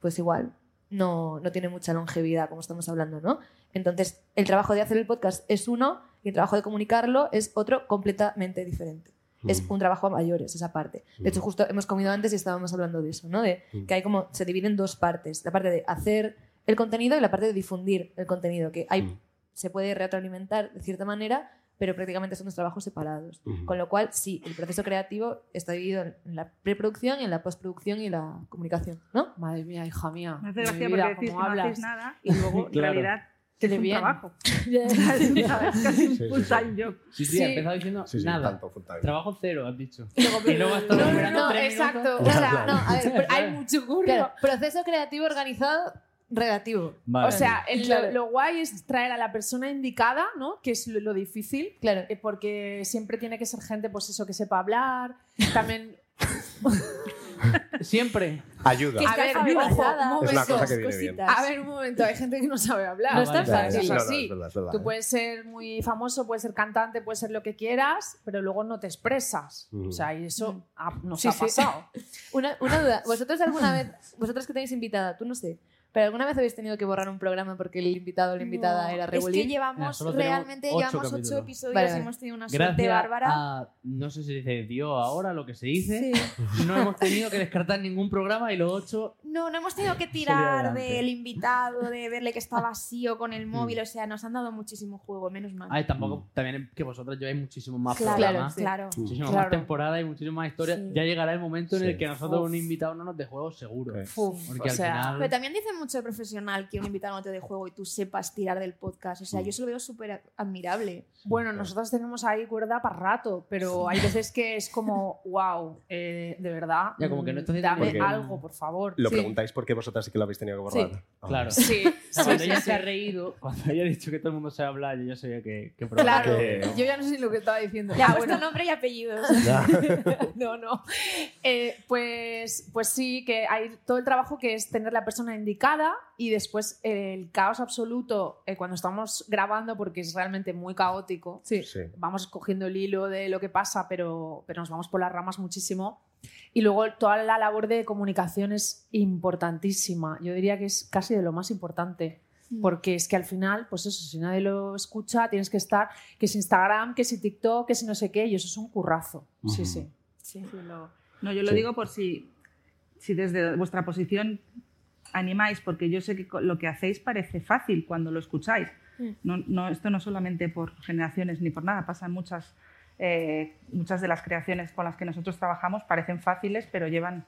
Speaker 6: pues igual no, no tiene mucha longevidad, como estamos hablando, ¿no? Entonces, el trabajo de hacer el podcast es uno y el trabajo de comunicarlo es otro completamente diferente. Es
Speaker 5: Mm.
Speaker 6: un trabajo a mayores, esa parte. De hecho, justo hemos comido antes y estábamos hablando de eso, ¿no? De
Speaker 5: Mm.
Speaker 6: que hay como, se divide en dos partes. La parte de hacer el contenido y la parte de difundir el contenido, que hay,
Speaker 5: Mm.
Speaker 6: se puede retroalimentar de cierta manera, pero prácticamente son dos trabajos separados.
Speaker 5: Ujú.
Speaker 6: Con lo cual, sí, el proceso creativo está dividido en en la preproducción, y en la postproducción y la comunicación, ¿no?
Speaker 7: Madre mía, hija mía.
Speaker 4: Me hace gracia
Speaker 7: vida,
Speaker 4: porque decís que no
Speaker 7: hablas.
Speaker 4: hacéis nada y luego en
Speaker 8: Claro.
Speaker 4: realidad
Speaker 7: Qué
Speaker 4: es un
Speaker 7: bien.
Speaker 4: trabajo. es casi un
Speaker 5: Sí,
Speaker 4: full
Speaker 5: sí.
Speaker 4: time job.
Speaker 8: Sí, sí,
Speaker 7: Sí.
Speaker 8: ha empezado diciendo
Speaker 5: Sí, sí,
Speaker 8: nada.
Speaker 5: tanto full time.
Speaker 8: Trabajo cero, has dicho.
Speaker 7: Luego,
Speaker 8: Y luego has estado
Speaker 7: no, no, no, exacto.
Speaker 8: minutos.
Speaker 7: O sea, no, a ver, hay mucho curro.
Speaker 6: Claro, proceso creativo organizado, relativo.
Speaker 8: Vale.
Speaker 7: O sea, el-
Speaker 6: Claro.
Speaker 7: lo, lo guay es traer a la persona indicada, ¿no? Que es lo, lo difícil.
Speaker 6: Claro.
Speaker 7: eh, Porque siempre tiene que ser gente, pues eso, que sepa hablar. También.
Speaker 8: Siempre.
Speaker 5: Ayuda.
Speaker 6: Que
Speaker 7: A ver, ojo, un
Speaker 5: Es una cosa
Speaker 7: momento,
Speaker 5: que viene bien.
Speaker 7: A ver, un momento, hay gente que no sabe hablar.
Speaker 6: No es tan fácil.
Speaker 7: Así. Tú puedes ser muy famoso, puedes ser cantante, puedes ser lo que quieras, pero luego no te expresas.
Speaker 5: Ujú.
Speaker 7: O sea, y eso ha- nos
Speaker 6: Sí,
Speaker 7: ha
Speaker 6: sí.
Speaker 7: pasado.
Speaker 6: Una, una duda, ¿vosotros alguna vez, vosotros que tenéis invitada, tú no sé, pero alguna vez habéis tenido que borrar un programa porque el invitado o la invitada
Speaker 9: No,
Speaker 6: era
Speaker 9: es
Speaker 6: rebolín?
Speaker 9: que llevamos,
Speaker 8: tenemos
Speaker 9: realmente
Speaker 8: ocho
Speaker 9: llevamos ocho episodios
Speaker 6: Vale,
Speaker 9: y
Speaker 6: vale.
Speaker 9: hemos tenido una suerte
Speaker 8: Gracias
Speaker 9: bárbara.
Speaker 8: a, no sé si se dice Dios ahora, lo que se dice, no hemos tenido que descartar ningún programa y los ocho...
Speaker 9: No, no hemos tenido que tirar del invitado, de verle que está vacío con el móvil, o sea, nos han dado muchísimo juego, menos mal.
Speaker 8: Ay, tampoco, también que vosotros lleváis muchísimos más
Speaker 9: claro,
Speaker 8: programas,
Speaker 9: claro.
Speaker 8: muchísimas
Speaker 7: Claro.
Speaker 8: más temporadas y muchísimas más historias.
Speaker 9: Sí.
Speaker 8: Ya llegará el momento en
Speaker 5: Sí.
Speaker 8: el que nosotros
Speaker 7: Uf.
Speaker 8: un invitado no nos dé juego seguro.
Speaker 5: Sí.
Speaker 7: Uf,
Speaker 8: Porque
Speaker 7: o
Speaker 8: al
Speaker 7: sea,
Speaker 8: final...
Speaker 9: Pero también dice mucho de profesional que un invitado no te dé juego y tú sepas tirar del podcast. O sea, yo eso lo veo súper admirable.
Speaker 7: Bueno, nosotros tenemos ahí cuerda para rato, pero hay veces que es como, wow, de verdad.
Speaker 8: Ya, como que no
Speaker 7: mm,
Speaker 8: estás
Speaker 7: Dame
Speaker 5: porque-
Speaker 7: algo, por favor.
Speaker 5: Lo
Speaker 7: Sí.
Speaker 5: preguntáis porque vosotras sí que lo habéis tenido que borrar.
Speaker 6: Sí,
Speaker 5: Ah,
Speaker 8: Claro.
Speaker 7: Sí,
Speaker 8: O sea, cuando ella se ha reído, cuando ella ha dicho que todo el mundo sabe hablar, yo ya sabía que, que
Speaker 7: Claro,
Speaker 5: Que-
Speaker 7: yo ya no sé lo que estaba diciendo.
Speaker 9: Puesto
Speaker 7: bueno,
Speaker 9: nombre y apellidos.
Speaker 5: Ya.
Speaker 7: no, no. Eh, pues, pues sí, que hay todo el trabajo que es tener la persona indicada y después el caos absoluto eh, cuando estamos grabando, porque es realmente muy caótico.
Speaker 6: Sí.
Speaker 5: Sí.
Speaker 7: Vamos cogiendo el hilo de lo que pasa, pero, pero nos vamos por las ramas muchísimo. Y luego toda la labor de comunicación es importantísima. Yo diría que es casi de lo más importante. Porque es que al final, pues eso, si nadie lo escucha, tienes que estar, que es Instagram, que si TikTok, que si no sé qué, y eso es un currazo. Sí,
Speaker 5: Ujú.
Speaker 7: sí.
Speaker 4: Sí, sí, lo- No, yo lo
Speaker 5: Sí.
Speaker 4: digo por si, si desde vuestra posición animáis, porque yo sé que lo que hacéis parece fácil cuando lo escucháis.
Speaker 9: Mm.
Speaker 4: No, no, esto no solamente por generaciones ni por nada, pasa en muchas, eh, muchas de las creaciones con las que nosotros trabajamos, parecen fáciles, pero llevan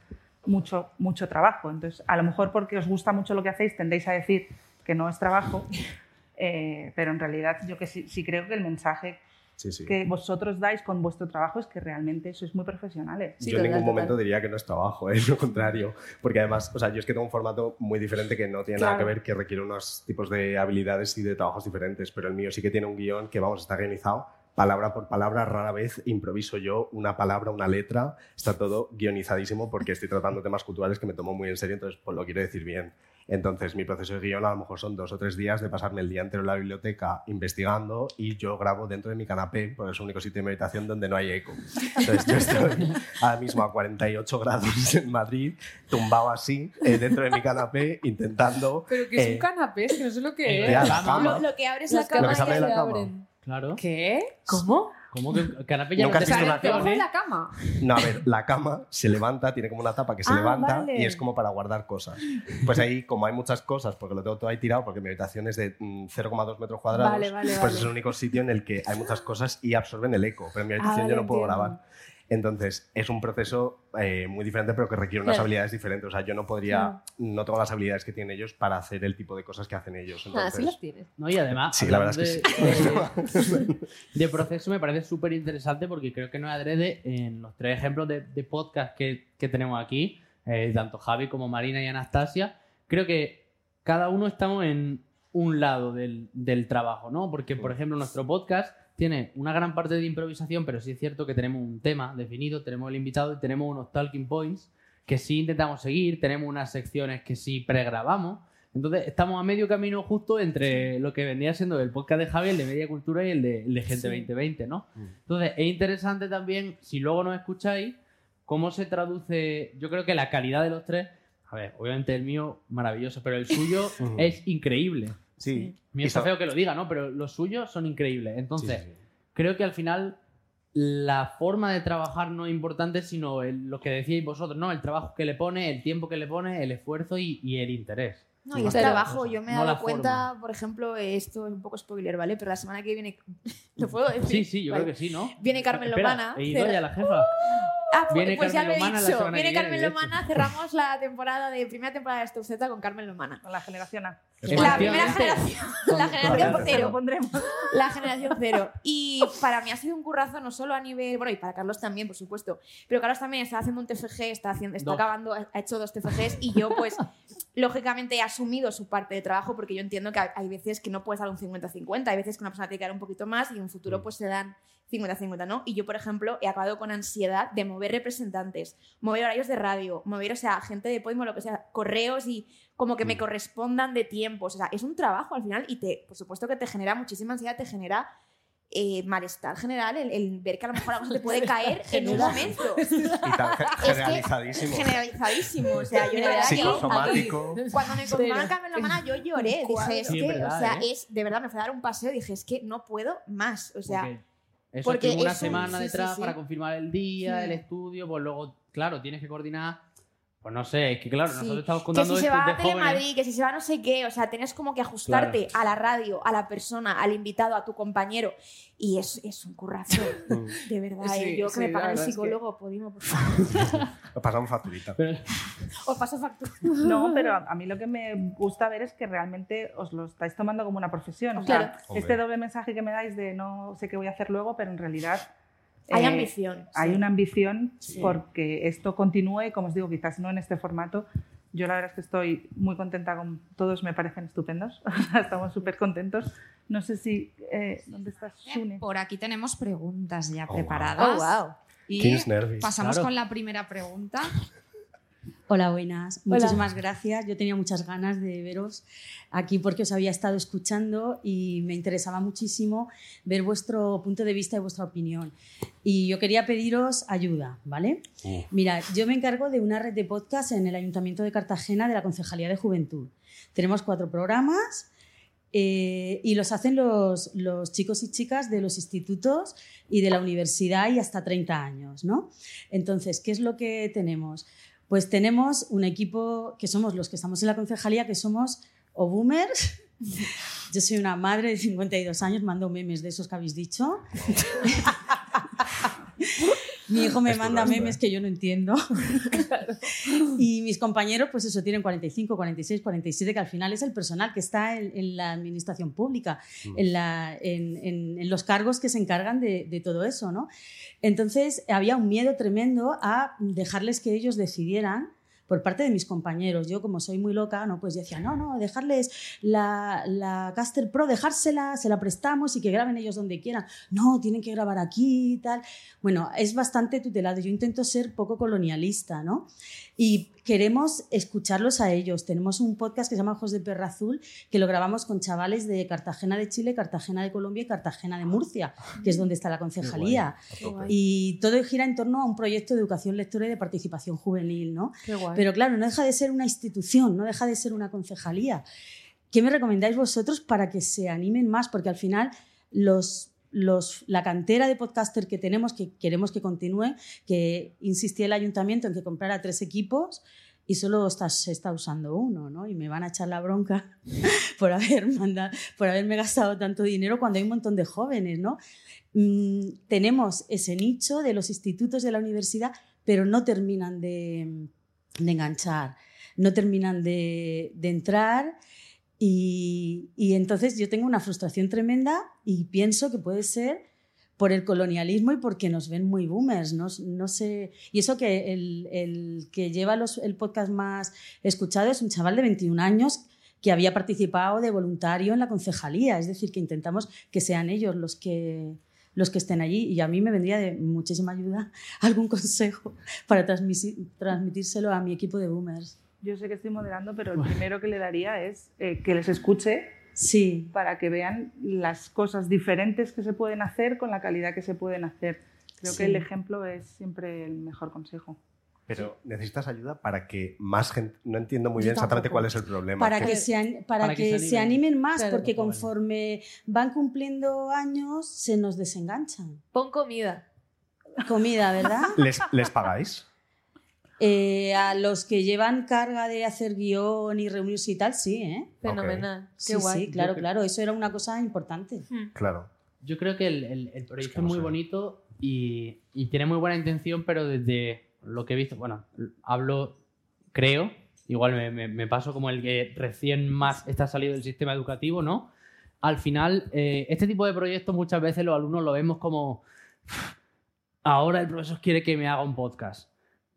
Speaker 4: mucho, mucho trabajo. Entonces, a lo mejor porque os gusta mucho lo que hacéis, tendéis a decir que no es trabajo, eh, pero en realidad yo que sí, sí creo que el mensaje
Speaker 5: Sí, sí.
Speaker 4: que vosotros dais con vuestro trabajo es que realmente sois muy profesionales.
Speaker 6: Sí,
Speaker 5: yo en ningún
Speaker 6: total.
Speaker 5: momento diría que no es trabajo, es lo contrario. Porque además, o sea, yo es que tengo un formato muy diferente que no tiene nada que
Speaker 7: Claro.
Speaker 5: ver, que requiere unos tipos de habilidades y de trabajos diferentes. Pero el mío sí que tiene un guion que, vamos, está guionizado palabra por palabra. Rara vez improviso yo una palabra, una letra. Está todo guionizadísimo porque estoy tratando temas culturales que me tomo muy en serio, entonces pues lo quiero decir bien. Entonces, mi proceso de guion a lo mejor son dos o tres días de pasarme el día entero en la biblioteca investigando y yo grabo dentro de mi canapé, porque es el único sitio de meditación donde no hay eco. Entonces, yo estoy ahora mismo a 48 grados en Madrid, tumbado así, eh, dentro de mi canapé, intentando...
Speaker 7: Pero que es
Speaker 5: eh,
Speaker 7: un canapé, es que no sé lo que
Speaker 8: Eh,
Speaker 7: es.
Speaker 5: la cama.
Speaker 9: Lo, lo que abres
Speaker 6: Las
Speaker 9: la cama
Speaker 5: Lo que se abre
Speaker 9: y
Speaker 5: de la cama.
Speaker 6: abren.
Speaker 8: Claro.
Speaker 7: ¿Qué? ¿Cómo?
Speaker 8: ¿Cómo que el canapé ya
Speaker 5: Nunca
Speaker 7: la cama?
Speaker 5: No, a ver, la cama se levanta, tiene como una tapa que se
Speaker 7: Ah,
Speaker 5: levanta
Speaker 7: vale.
Speaker 5: y es como para guardar cosas. Pues ahí, como hay muchas cosas, porque lo tengo todo ahí tirado, porque mi habitación es de mm, 0,2 metros cuadrados,
Speaker 7: Vale, vale,
Speaker 5: pues es el único sitio en el que hay muchas cosas y absorben el eco. Pero en mi habitación
Speaker 7: Ah,
Speaker 5: yo
Speaker 7: vale,
Speaker 5: no puedo grabar. Entonces, es un proceso eh, muy diferente, pero que requiere unas
Speaker 6: Claro.
Speaker 5: habilidades diferentes. O sea, yo no podría, no tengo las habilidades que tienen ellos para hacer el tipo de cosas que hacen ellos. Entonces,
Speaker 6: sí las tienes.
Speaker 8: No, y además,
Speaker 5: Sí, la verdad
Speaker 8: hablando
Speaker 5: es que
Speaker 8: de, de- de proceso me parece súper interesante porque creo que no adrede en los tres ejemplos de, de podcast que, que tenemos aquí, eh, tanto Javi como Marina y Anastasia, creo que cada uno estamos en un lado del, del trabajo, ¿no? Porque, por ejemplo, nuestro podcast tiene una gran parte de improvisación, pero sí es cierto que tenemos un tema definido, tenemos el invitado y tenemos unos talking points que sí intentamos seguir, tenemos unas secciones que sí pregrabamos. Entonces, estamos a medio camino justo entre lo que vendría siendo el podcast de Javi, el de Media Cultura y el de, el de Gente 2020, ¿no? Entonces, es interesante también, si luego nos escucháis, cómo se traduce, yo creo que la calidad de los tres, a ver, obviamente el mío maravilloso, pero el suyo es increíble.
Speaker 5: Sí.
Speaker 8: Está feo que lo diga, ¿no? Pero los suyos son increíbles. Entonces, creo que al final la forma de trabajar no es importante, sino el- lo que decíais vosotros, ¿no? El trabajo que le pone, el tiempo que le pone, el esfuerzo y, y el interés.
Speaker 9: No, y es
Speaker 6: Claro.
Speaker 9: trabajo. Yo me he
Speaker 8: No
Speaker 9: dado cuenta, por ejemplo, esto es un poco spoiler, ¿vale? Pero la semana que viene. ¿Lo puedo decir?
Speaker 8: Sí, sí, yo
Speaker 9: Vale.
Speaker 8: creo que sí, ¿no?
Speaker 9: Viene Carmen
Speaker 8: Espera,
Speaker 9: Lomana.
Speaker 8: He ido ya la jefa.
Speaker 9: Ah, pues,
Speaker 8: Viene
Speaker 9: pues ya lo he
Speaker 8: Lomana
Speaker 9: dicho. Viene
Speaker 8: viene,
Speaker 9: Carmen. Lomana. Cerramos la temporada de primera temporada de Stuff Z con Carmen Lomana.
Speaker 4: Con la generación A.
Speaker 9: La primera generación. La generación cero.
Speaker 4: pondremos.
Speaker 9: La generación cero. Y para mí ha sido un currazo no solo a nivel. Bueno, y para Carlos también, por supuesto. Pero Carlos también está haciendo un TFG, está, haciendo, está acabando, ha hecho dos TFGs y yo, pues, lógicamente he asumido su parte de trabajo porque yo entiendo que hay- veces que no puedes dar un 50-50, hay veces que una persona tiene que dar un poquito más y en un futuro, pues, se dan 50-50, ¿no? Y yo, por ejemplo, he acabado con ansiedad de mover representantes, mover horarios de radio, mover, o sea, gente de Podimo, lo que sea, correos y como que me correspondan de tiempos. O sea, es un trabajo al final y te, por supuesto que te genera muchísima ansiedad, te genera eh, malestar general el, el ver que a lo mejor la cosa te puede caer en un momento.
Speaker 5: Y
Speaker 9: Es que-
Speaker 5: generalizadísimo.
Speaker 9: Generalizadísimo. O sea, yo de verdad que
Speaker 5: Psicosomático.
Speaker 9: cuando me confirmaron Carmen Lomana yo lloré. Dije, es
Speaker 8: Sí,
Speaker 9: que,
Speaker 8: verdad,
Speaker 9: o sea,
Speaker 8: ¿eh?
Speaker 9: es, de verdad me fui a dar un paseo y dije, es que no puedo más. O sea,
Speaker 8: Porque eso
Speaker 9: porque
Speaker 8: estuvo una
Speaker 9: eso-
Speaker 8: semana
Speaker 9: sí, sí,
Speaker 8: detrás
Speaker 9: sí.
Speaker 8: para confirmar el día,
Speaker 9: Sí.
Speaker 8: el estudio, pues luego, claro, tienes que coordinar. Pues no sé, es que claro,
Speaker 9: Sí.
Speaker 8: nosotros estamos
Speaker 9: que
Speaker 8: contando
Speaker 9: si se va
Speaker 8: de
Speaker 9: a
Speaker 8: jóvenes.
Speaker 9: Telemadrid, que si se va no sé qué, o sea, tienes como que ajustarte a la radio, a la persona, al invitado, a tu compañero. Y es, es un currazo, de verdad.
Speaker 7: Sí,
Speaker 9: ¿eh? Yo que me
Speaker 7: la
Speaker 9: paga el
Speaker 7: verdad es que-
Speaker 9: psicólogo, Podimo, por favor.
Speaker 5: Lo pasamos facturita.
Speaker 9: Os paso factura.
Speaker 4: No, pero a mí lo que me gusta ver es que realmente os lo estáis tomando como una profesión. O sea,
Speaker 9: Claro.
Speaker 4: este doble mensaje que me dais de no sé qué voy a hacer luego, pero en realidad
Speaker 9: Hay
Speaker 4: eh,
Speaker 9: ambición.
Speaker 4: hay
Speaker 9: sí.
Speaker 4: una ambición
Speaker 9: Sí.
Speaker 4: porque esto continúe como os digo, quizás no en este formato. Yo la verdad es que estoy muy contenta con todos, me parecen estupendos. Estamos súper contentos. No sé si... eh, ¿Dónde estás, Sune?
Speaker 3: Por aquí tenemos preguntas ya
Speaker 5: Oh, wow.
Speaker 3: preparadas.
Speaker 9: Oh, wow.
Speaker 3: Y pasamos
Speaker 8: Claro.
Speaker 3: con la primera pregunta.
Speaker 10: Hola, buenas.
Speaker 6: Hola.
Speaker 10: Muchísimas gracias. Yo tenía muchas ganas de veros aquí porque os había estado escuchando y me interesaba muchísimo ver vuestro punto de vista y vuestra opinión. Y yo quería pediros ayuda, ¿vale? Mira, yo me encargo de una red de podcast en el Ayuntamiento de Cartagena de la Concejalía de Juventud. Tenemos cuatro programas eh, y los hacen los, los chicos y chicas de los institutos y de la universidad y hasta 30 años, ¿no? Entonces, ¿qué es lo que tenemos? Pues tenemos un equipo que somos los que estamos en la concejalía, que somos o boomers. Yo soy una madre de 52 años, mando memes de esos que habéis dicho. Mi hijo me
Speaker 5: Es
Speaker 10: manda
Speaker 5: duro
Speaker 10: memes
Speaker 5: ¿eh?
Speaker 10: que yo no entiendo. Y mis compañeros, pues eso, tienen 45, 46, 47, que al final es el personal que está en, en la administración pública,
Speaker 5: Mm.
Speaker 10: en, la- en- en- en los cargos que se encargan de, de todo eso, ¿no? Entonces había un miedo tremendo a dejarles que ellos decidieran por parte de mis compañeros. Yo, como soy muy loca, no, pues decía, no, no, dejarles la, la Caster Pro, dejársela, se la prestamos y que graben ellos donde quieran. No, tienen que grabar aquí y tal. Bueno, es bastante tutelado. Yo intento ser poco colonialista, ¿no? Y queremos escucharlos a ellos. Tenemos un podcast que se llama Ojos de Perra Azul, que lo grabamos con chavales de Cartagena de Chile, Cartagena de Colombia y Cartagena de Murcia, que es donde está la concejalía.
Speaker 5: Guay.
Speaker 10: Y todo gira en torno a un proyecto de educación lectora y de participación juvenil, ¿no? Pero claro, no deja de ser una institución, no deja de ser una concejalía. ¿Qué me recomendáis vosotros para que se animen más? Porque al final los, los, la cantera de podcaster que tenemos, que queremos que continúe, que insistía el ayuntamiento en que comprara tres equipos y solo está, se está usando uno, ¿no? Y me van a echar la bronca por, haber manda- por haberme gastado tanto dinero cuando hay un montón de jóvenes, ¿no? Mm, tenemos ese nicho de los institutos de la universidad, pero no terminan de, enganchar, no terminan de entrar y, y entonces yo tengo una frustración tremenda y pienso que puede ser por el colonialismo y porque nos ven muy boomers. No, no sé. Y eso que el, el que lleva los- el podcast más escuchado es un chaval de 21 años que había participado de voluntario en la concejalía. Es decir, que intentamos que sean ellos los que, los que estén allí y a mí me vendría de muchísima ayuda algún consejo para transmitírselo a mi equipo de boomers.
Speaker 4: Yo sé que estoy moderando, pero el primero que le daría es eh, que les escuche
Speaker 10: Sí,
Speaker 4: para que vean las cosas diferentes que se pueden hacer con la calidad que se pueden hacer. Creo
Speaker 10: Sí.
Speaker 4: que el ejemplo es siempre el mejor consejo.
Speaker 5: Pero necesitas ayuda para que más gente. No entiendo muy
Speaker 10: Yo
Speaker 5: bien exactamente
Speaker 10: tampoco.
Speaker 5: cuál es el problema.
Speaker 10: para
Speaker 5: ¿Qué-
Speaker 10: que, se, an- para
Speaker 8: para que
Speaker 10: que
Speaker 8: se
Speaker 10: se
Speaker 8: animen.
Speaker 10: animen más,
Speaker 6: Claro.
Speaker 10: porque conforme van cumpliendo años se nos desenganchan.
Speaker 6: Pon comida.
Speaker 10: Comida, ¿verdad?
Speaker 5: ¿Les, ¿Les pagáis?
Speaker 10: Eh, a los que llevan carga de hacer guion y reunirse y tal, sí, ¿eh?
Speaker 6: Fenomenal.
Speaker 10: Sí,
Speaker 6: Qué guay.
Speaker 10: sí, claro, claro. Eso era una cosa importante.
Speaker 5: Claro.
Speaker 8: Yo creo que el, el- el proyecto
Speaker 5: que
Speaker 8: es muy
Speaker 5: sé.
Speaker 8: bonito y, y tiene muy buena intención, pero desde lo que he visto, bueno, hablo, creo, igual me, me- me paso como el que recién más está salido del sistema educativo, ¿no? Al final, eh, este tipo de proyectos muchas veces los alumnos lo vemos como, ahora el profesor quiere que me haga un podcast.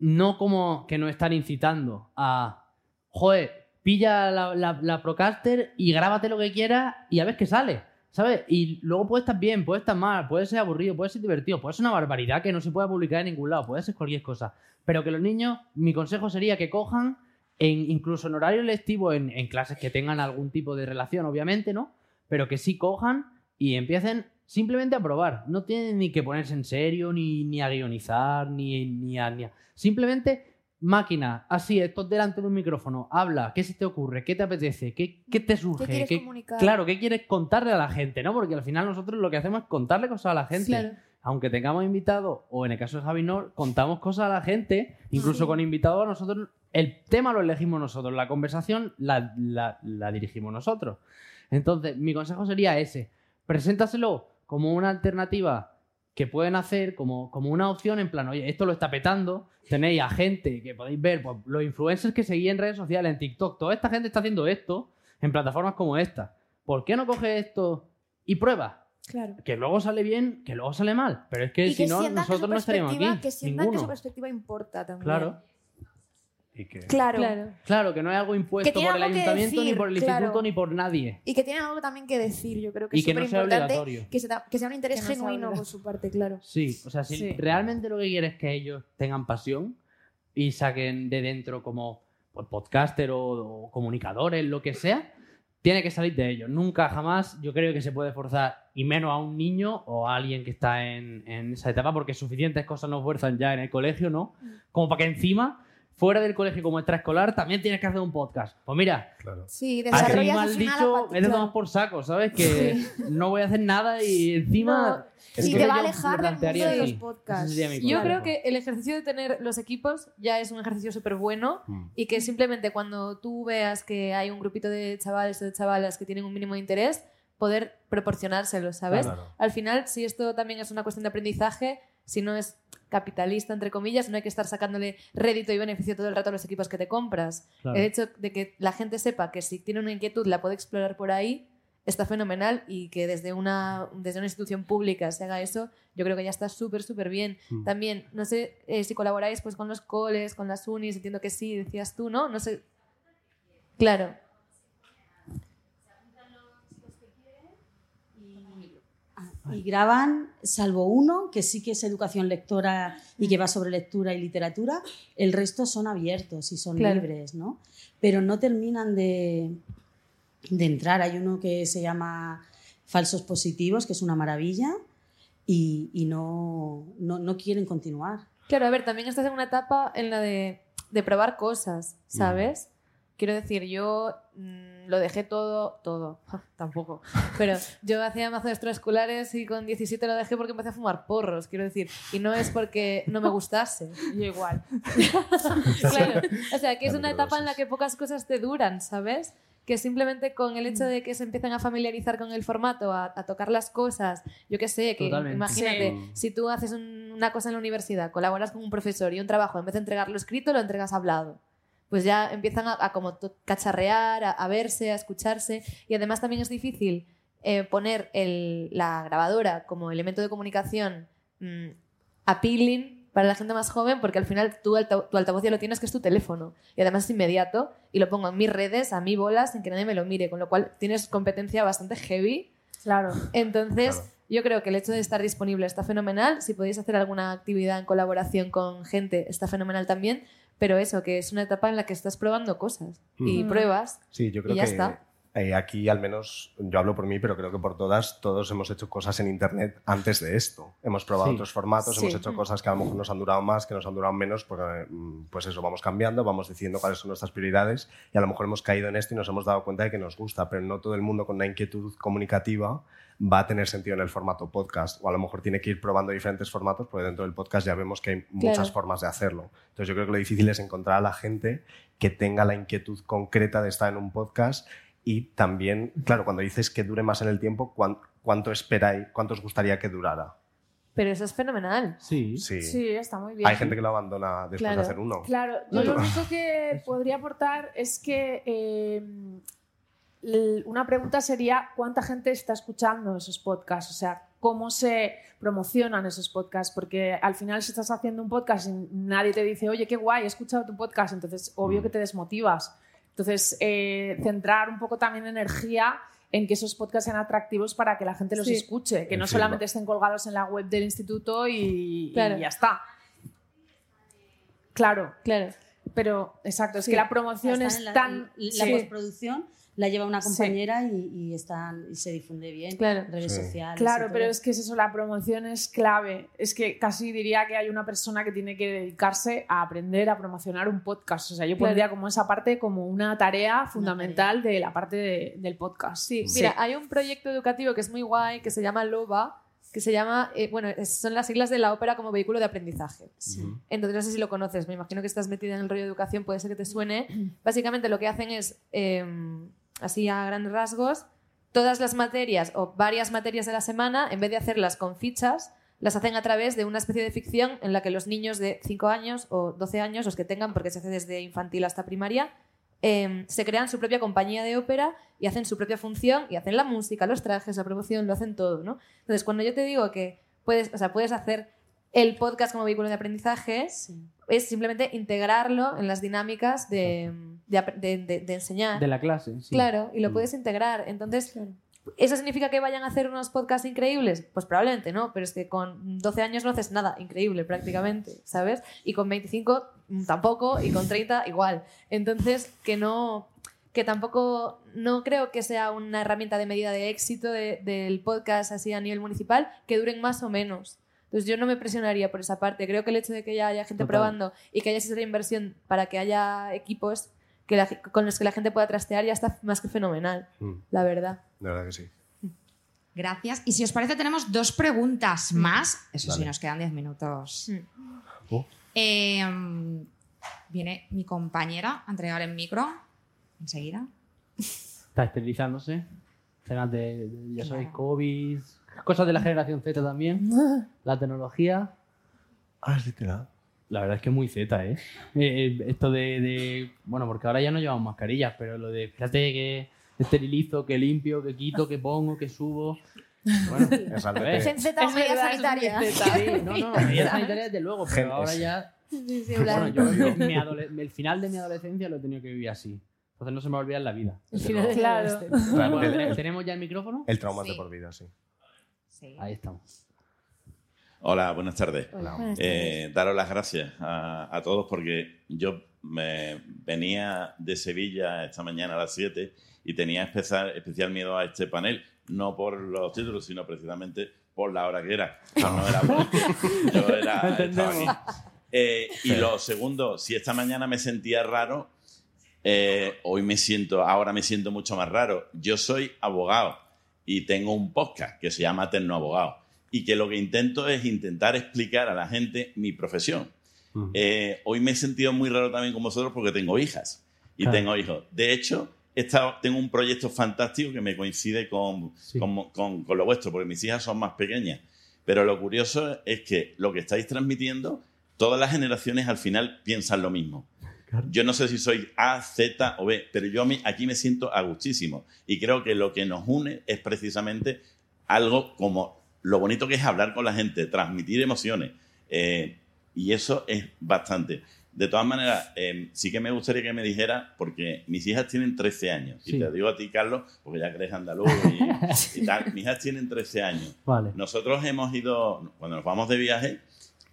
Speaker 8: No como que nos están incitando a, joder, pilla la, la, Procaster y grábate lo que quieras y a ver qué sale. ¿Sabes? Y luego puede estar bien, puede estar mal, puede ser aburrido, puede ser divertido, puede ser una barbaridad que no se pueda publicar en ningún lado, puede ser cualquier cosa. Pero que los niños, mi consejo sería que cojan, en, incluso en horario lectivo, en, en clases que tengan algún tipo de relación, obviamente, ¿no? Pero que sí cojan y empiecen simplemente a probar. No tienen ni que ponerse en serio, ni, ni a guionizar, ni, ni a, ni a- Simplemente máquina, así, esto delante de un micrófono, habla, ¿qué se te ocurre? ¿Qué te apetece? ¿Qué, qué te surge?
Speaker 9: quieres
Speaker 8: ¿Qué-
Speaker 9: comunicar?
Speaker 8: Claro, ¿qué quieres contarle a la gente? ¿no? Porque al final nosotros lo que hacemos es contarle cosas a la gente.
Speaker 6: Claro.
Speaker 8: Aunque tengamos invitados, o en el caso de Javi no, contamos cosas a la gente, incluso con invitados, nosotros, el tema lo elegimos nosotros, la conversación la, la- la dirigimos nosotros. Entonces, mi consejo sería ese, preséntaselo como una alternativa que pueden hacer, como, como una opción en plan, oye, esto lo está petando, tenéis a gente que podéis ver, pues, los influencers que seguís en redes sociales, en TikTok, toda esta gente está haciendo esto en plataformas como esta. ¿Por qué no coge esto y prueba?
Speaker 9: Claro.
Speaker 8: Que luego sale bien, que luego sale mal. Pero es que
Speaker 9: y
Speaker 8: si
Speaker 9: que
Speaker 8: no, nosotros no estaríamos aquí.
Speaker 9: Que sientan que su perspectiva importa también.
Speaker 8: Claro,
Speaker 5: Y que-
Speaker 9: Claro.
Speaker 6: Claro.
Speaker 8: claro, que no es algo impuesto
Speaker 9: tiene
Speaker 8: por el ayuntamiento, ni por el
Speaker 9: claro.
Speaker 8: instituto, ni por nadie.
Speaker 9: Y que tienen algo también que decir, yo creo que
Speaker 8: Y
Speaker 9: es
Speaker 8: que no
Speaker 9: súper importante
Speaker 8: obligatorio.
Speaker 9: que, se da- que sea un interés
Speaker 6: Que no
Speaker 9: genuino por su parte, claro.
Speaker 8: Sí, o sea, si
Speaker 6: Sí.
Speaker 8: realmente lo que quieres es que ellos tengan pasión y saquen de dentro como pues, podcaster o, o comunicadores, lo que sea, tiene que salir de ellos. Nunca, jamás, yo creo que se puede forzar, y menos a un niño o a alguien que está en, en esa etapa, porque suficientes cosas nos fuerzan ya en el colegio, ¿no? Como para que encima, fuera del colegio como extraescolar, también tienes que hacer un podcast. Pues mira,
Speaker 5: Claro.
Speaker 9: Sí,
Speaker 8: Así
Speaker 9: desarrollas
Speaker 8: mal dicho, es de tomar por saco, ¿sabes? Que no voy a hacer nada y encima.
Speaker 5: Es
Speaker 9: Y
Speaker 5: que
Speaker 9: te va a alejar del mundo de los podcasts.
Speaker 6: Yo creo que el ejercicio de tener los equipos ya es un ejercicio súper bueno
Speaker 5: Mm.
Speaker 6: y que simplemente cuando tú veas que hay un grupito de chavales o de chavalas que tienen un mínimo de interés, poder proporcionárselo, ¿sabes?
Speaker 5: Claro.
Speaker 6: Al final, si esto también es una cuestión de aprendizaje, si no es capitalista, entre comillas, no hay que estar sacándole rédito y beneficio todo el rato a los equipos que te compras.
Speaker 8: Claro.
Speaker 6: El hecho de que la gente sepa que si tiene una inquietud la puede explorar por ahí está fenomenal y que desde una, desde una institución pública se haga eso, yo creo que ya está súper, súper bien.
Speaker 5: Mm.
Speaker 6: También, no sé eh, si colaboráis pues, con los coles, con las unis, entiendo que sí, decías tú, ¿no? No sé. Claro.
Speaker 10: Y graban, salvo uno, que sí que es educación lectora y que va sobre lectura y literatura, el resto son abiertos y son
Speaker 6: Claro.
Speaker 10: libres, ¿no? Pero no terminan de, de entrar. Hay uno que se llama Falsos Positivos, que es una maravilla, y, y no, no, no quieren continuar.
Speaker 6: Claro, a ver, también estás en una etapa en la de, de probar cosas, ¿sabes? Quiero decir, yo mm, lo dejé todo, todo, tampoco, pero yo hacía mazo de extraescolares y con 17 lo dejé porque empecé a fumar porros, quiero decir, y no es porque no me gustase.
Speaker 7: Yo igual.
Speaker 6: claro, o sea, que es una etapa en la que pocas cosas te duran, ¿sabes? Que simplemente con el hecho de que se empiezan a familiarizar con el formato, a, a tocar las cosas, yo qué sé, que
Speaker 8: Totalmente.
Speaker 6: imagínate,
Speaker 5: Sí.
Speaker 6: si tú haces un- una cosa en la universidad, colaboras con un profesor y un trabajo, en vez de entregarlo escrito, lo entregas hablado. Pues ya empiezan a, a como to- cacharrear, a, a verse, a escucharse. Y además también es difícil eh, poner el- la grabadora como elemento de comunicación mm, appealing para la gente más joven, porque al final tú alta- tu altavoz ya lo tienes, que es tu teléfono. Y además es inmediato y lo pongo en mis redes, a mi bola, sin que nadie me lo mire, con lo cual tienes competencia bastante heavy.
Speaker 7: Claro.
Speaker 6: Entonces,
Speaker 5: Claro.
Speaker 6: Yo creo que el hecho de estar disponible está fenomenal. Si podéis hacer alguna actividad en colaboración con gente, está fenomenal también. Pero eso, que es una etapa en la que estás probando cosas y
Speaker 5: Mm.
Speaker 6: pruebas.
Speaker 5: Sí, yo creo
Speaker 6: y ya
Speaker 5: que
Speaker 6: está.
Speaker 5: eh, aquí al menos, yo hablo por mí, pero creo que por todas, todos hemos hecho cosas en Internet antes de esto. Hemos probado
Speaker 8: Sí.
Speaker 5: otros formatos,
Speaker 7: Sí.
Speaker 5: hemos hecho cosas que a lo mejor nos han durado más, que nos han durado menos, porque mm, pues eso, vamos cambiando, vamos diciendo cuáles son nuestras prioridades y a lo mejor hemos caído en esto y nos hemos dado cuenta de que nos gusta, pero no todo el mundo con una inquietud comunicativa va a tener sentido en el formato podcast o a lo mejor tiene que ir probando diferentes formatos porque dentro del podcast ya vemos que hay muchas
Speaker 6: Claro.
Speaker 5: formas de hacerlo. Entonces yo creo que lo difícil es encontrar a la gente que tenga la inquietud concreta de estar en un podcast y también, claro, cuando dices que dure más en el tiempo, ¿cuán- ¿cuánto esperáis, cuánto os gustaría que durara?
Speaker 6: Pero eso es fenomenal.
Speaker 8: Sí.
Speaker 5: Sí.
Speaker 7: Sí, está muy bien.
Speaker 5: Hay gente que lo abandona después
Speaker 6: Claro.
Speaker 5: de hacer uno.
Speaker 7: Claro, yo lo único que podría aportar es que eh, una pregunta sería cuánta gente está escuchando esos podcasts, o sea, cómo se promocionan esos podcasts, porque al final si estás haciendo un podcast y nadie te dice, oye, qué guay, he escuchado tu podcast, entonces obvio
Speaker 5: Mm.
Speaker 7: que te desmotivas. Entonces, eh, centrar un poco también energía en que esos podcasts sean atractivos para que la gente los
Speaker 6: Sí.
Speaker 7: escuche, que no solamente estén colgados en la web del instituto y, ya está. Claro,
Speaker 6: Claro.
Speaker 7: pero exacto, es
Speaker 10: Sí,
Speaker 7: que la promoción
Speaker 10: Está
Speaker 7: es
Speaker 10: la,
Speaker 7: tan.
Speaker 10: La
Speaker 7: sí.
Speaker 10: postproducción la lleva una
Speaker 7: Sí.
Speaker 10: compañera y, y están, y se difunde bien
Speaker 6: Claro.
Speaker 10: en redes
Speaker 5: Sí.
Speaker 10: sociales.
Speaker 7: Claro, pero es que es eso, la promoción es clave. Es que casi diría que hay una persona que tiene que dedicarse a aprender a promocionar un podcast. O sea, yo
Speaker 6: Claro.
Speaker 7: pondría como esa parte como una tarea fundamental de la parte de- del podcast.
Speaker 6: Sí, mira, hay un proyecto educativo que es muy guay que se llama LOBA, que se llama, eh, bueno, son las siglas de la ópera como vehículo de aprendizaje.
Speaker 5: Ujú.
Speaker 6: Entonces, no sé si lo conoces, me imagino que estás metida en el rollo de educación, puede ser que te suene. Básicamente lo que hacen es, eh, así a grandes rasgos, todas las materias o varias materias de la semana, en vez de hacerlas con fichas, las hacen a través de una especie de ficción en la que los niños de 5 años o 12 años, los que tengan, porque se hace desde infantil hasta primaria, eh, se crean su propia compañía de ópera y hacen su propia función y hacen la música, los trajes, la promoción, lo hacen todo, ¿no? Entonces, cuando yo te digo que puedes, o sea, puedes hacer el podcast como vehículo de aprendizaje,
Speaker 10: Sí.
Speaker 6: es simplemente integrarlo en las dinámicas de, de enseñar.
Speaker 8: De la clase. sí.
Speaker 6: Claro, y lo
Speaker 5: Mm.
Speaker 6: puedes integrar. Entonces, ¿eso significa que vayan a hacer unos podcasts increíbles? Pues probablemente no, pero es que con 12 años no haces nada increíble prácticamente, ¿sabes? Y con 25 mm, tampoco, y con 30 igual. Entonces, que no que tampoco no creo que sea una herramienta de medida de éxito de- del podcast así a nivel municipal que duren más o menos. Entonces yo no me presionaría por esa parte. Creo que el hecho de que ya haya gente
Speaker 8: Total.
Speaker 6: probando y que haya esa inversión para que haya equipos que la- con los que la gente pueda trastear ya está más que fenomenal,
Speaker 5: Mm,
Speaker 6: la verdad.
Speaker 5: De verdad que sí.
Speaker 3: Gracias. Y si os parece, tenemos dos preguntas más. Eso sí,
Speaker 5: Vale.
Speaker 3: nos quedan 10 minutos.
Speaker 6: Mm.
Speaker 5: Oh.
Speaker 3: Eh, viene mi compañera a entregar el micro. Enseguida.
Speaker 8: Está esterilizándose. Temas de, de- ya sabéis,
Speaker 3: Claro.
Speaker 8: COVID. Cosas de la generación Z también. La tecnología.
Speaker 5: Ah, es literal.
Speaker 8: La verdad es que es muy Z, ¿eh? Eh, Esto de, de- Bueno, porque ahora ya no llevamos mascarillas, pero lo de. Fíjate que esterilizo, que limpio, que quito, que pongo, que subo. Bueno,
Speaker 5: Es.
Speaker 9: Gen Z o
Speaker 7: Es
Speaker 9: medida sanitaria.
Speaker 8: Sí, no, no, medidas sanitarias desde luego, pero
Speaker 5: Gentes.
Speaker 8: ahora ya.
Speaker 6: Sí, sí,
Speaker 8: Bueno, yo, yo mi el final de mi adolescencia lo he tenido que vivir así. Entonces no se me va a olvidar en la vida.
Speaker 6: de
Speaker 7: Claro.
Speaker 6: este.
Speaker 8: ¿tenemos- ¿Tenemos ya el micrófono?
Speaker 5: el trauma
Speaker 3: Sí.
Speaker 5: de por vida, sí.
Speaker 3: Sí.
Speaker 8: Ahí estamos.
Speaker 11: Hola, buenas tardes.
Speaker 6: Buenas
Speaker 11: Eh, daros las gracias a, a todos porque yo me venía de Sevilla esta mañana a las 7 y tenía especial, especial miedo a este panel, no por los títulos, sino precisamente por la hora que era. No era por- yo era, estaba aquí. Eh, y lo segundo, si esta mañana me sentía raro, eh, hoy me siento, ahora me siento mucho más raro. Yo soy abogado y tengo un podcast que se llama Terno Abogado y que lo que intento es intentar explicar a la gente mi profesión. Eh, hoy me he sentido muy raro también con vosotros porque tengo hijas y
Speaker 8: Claro.
Speaker 11: tengo hijos. De hecho, estado- tengo un proyecto fantástico que me coincide con,
Speaker 8: Sí.
Speaker 11: con, con- con lo vuestro, porque mis hijas son más pequeñas. Pero lo curioso es que lo que estáis transmitiendo, todas las generaciones al final piensan lo mismo. Yo no sé si soy A, Z o B, pero yo a mí- aquí me siento a gustísimo. Y creo que lo que nos une es precisamente algo como lo bonito que es hablar con la gente, transmitir emociones. eh, y eso es bastante. De todas maneras, eh, sí que me gustaría que me dijera, porque mis hijas tienen 13 años,
Speaker 8: Sí.
Speaker 11: y te digo a ti, Carlos, porque ya crees andaluz y, y tal, mis hijas tienen 13 años.
Speaker 8: Vale.
Speaker 11: Nosotros hemos ido, cuando nos vamos de viaje,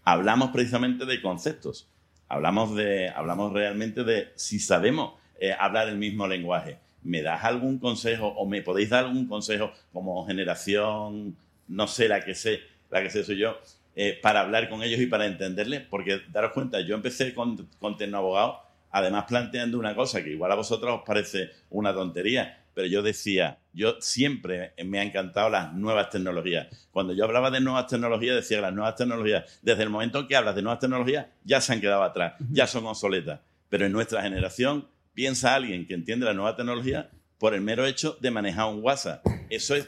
Speaker 11: hablamos precisamente de conceptos. Hablamos, de, hablamos realmente de si sabemos eh, hablar el mismo lenguaje. ¿Me das algún consejo o me podéis dar algún consejo como generación, no sé, la que sé, la que sé soy yo, eh, para hablar con ellos y para entenderles? Porque daros cuenta, yo empecé con, con Tecnoabogado, además planteando una cosa que igual a vosotros os parece una tontería, pero yo decía, yo siempre me ha encantado las nuevas tecnologías. Cuando yo hablaba de nuevas tecnologías, decía que las nuevas tecnologías, desde el momento que hablas de nuevas tecnologías, ya se han quedado atrás, ya son obsoletas. Pero en nuestra generación piensa alguien que entiende la nueva tecnología por el mero hecho de manejar un WhatsApp. Eso es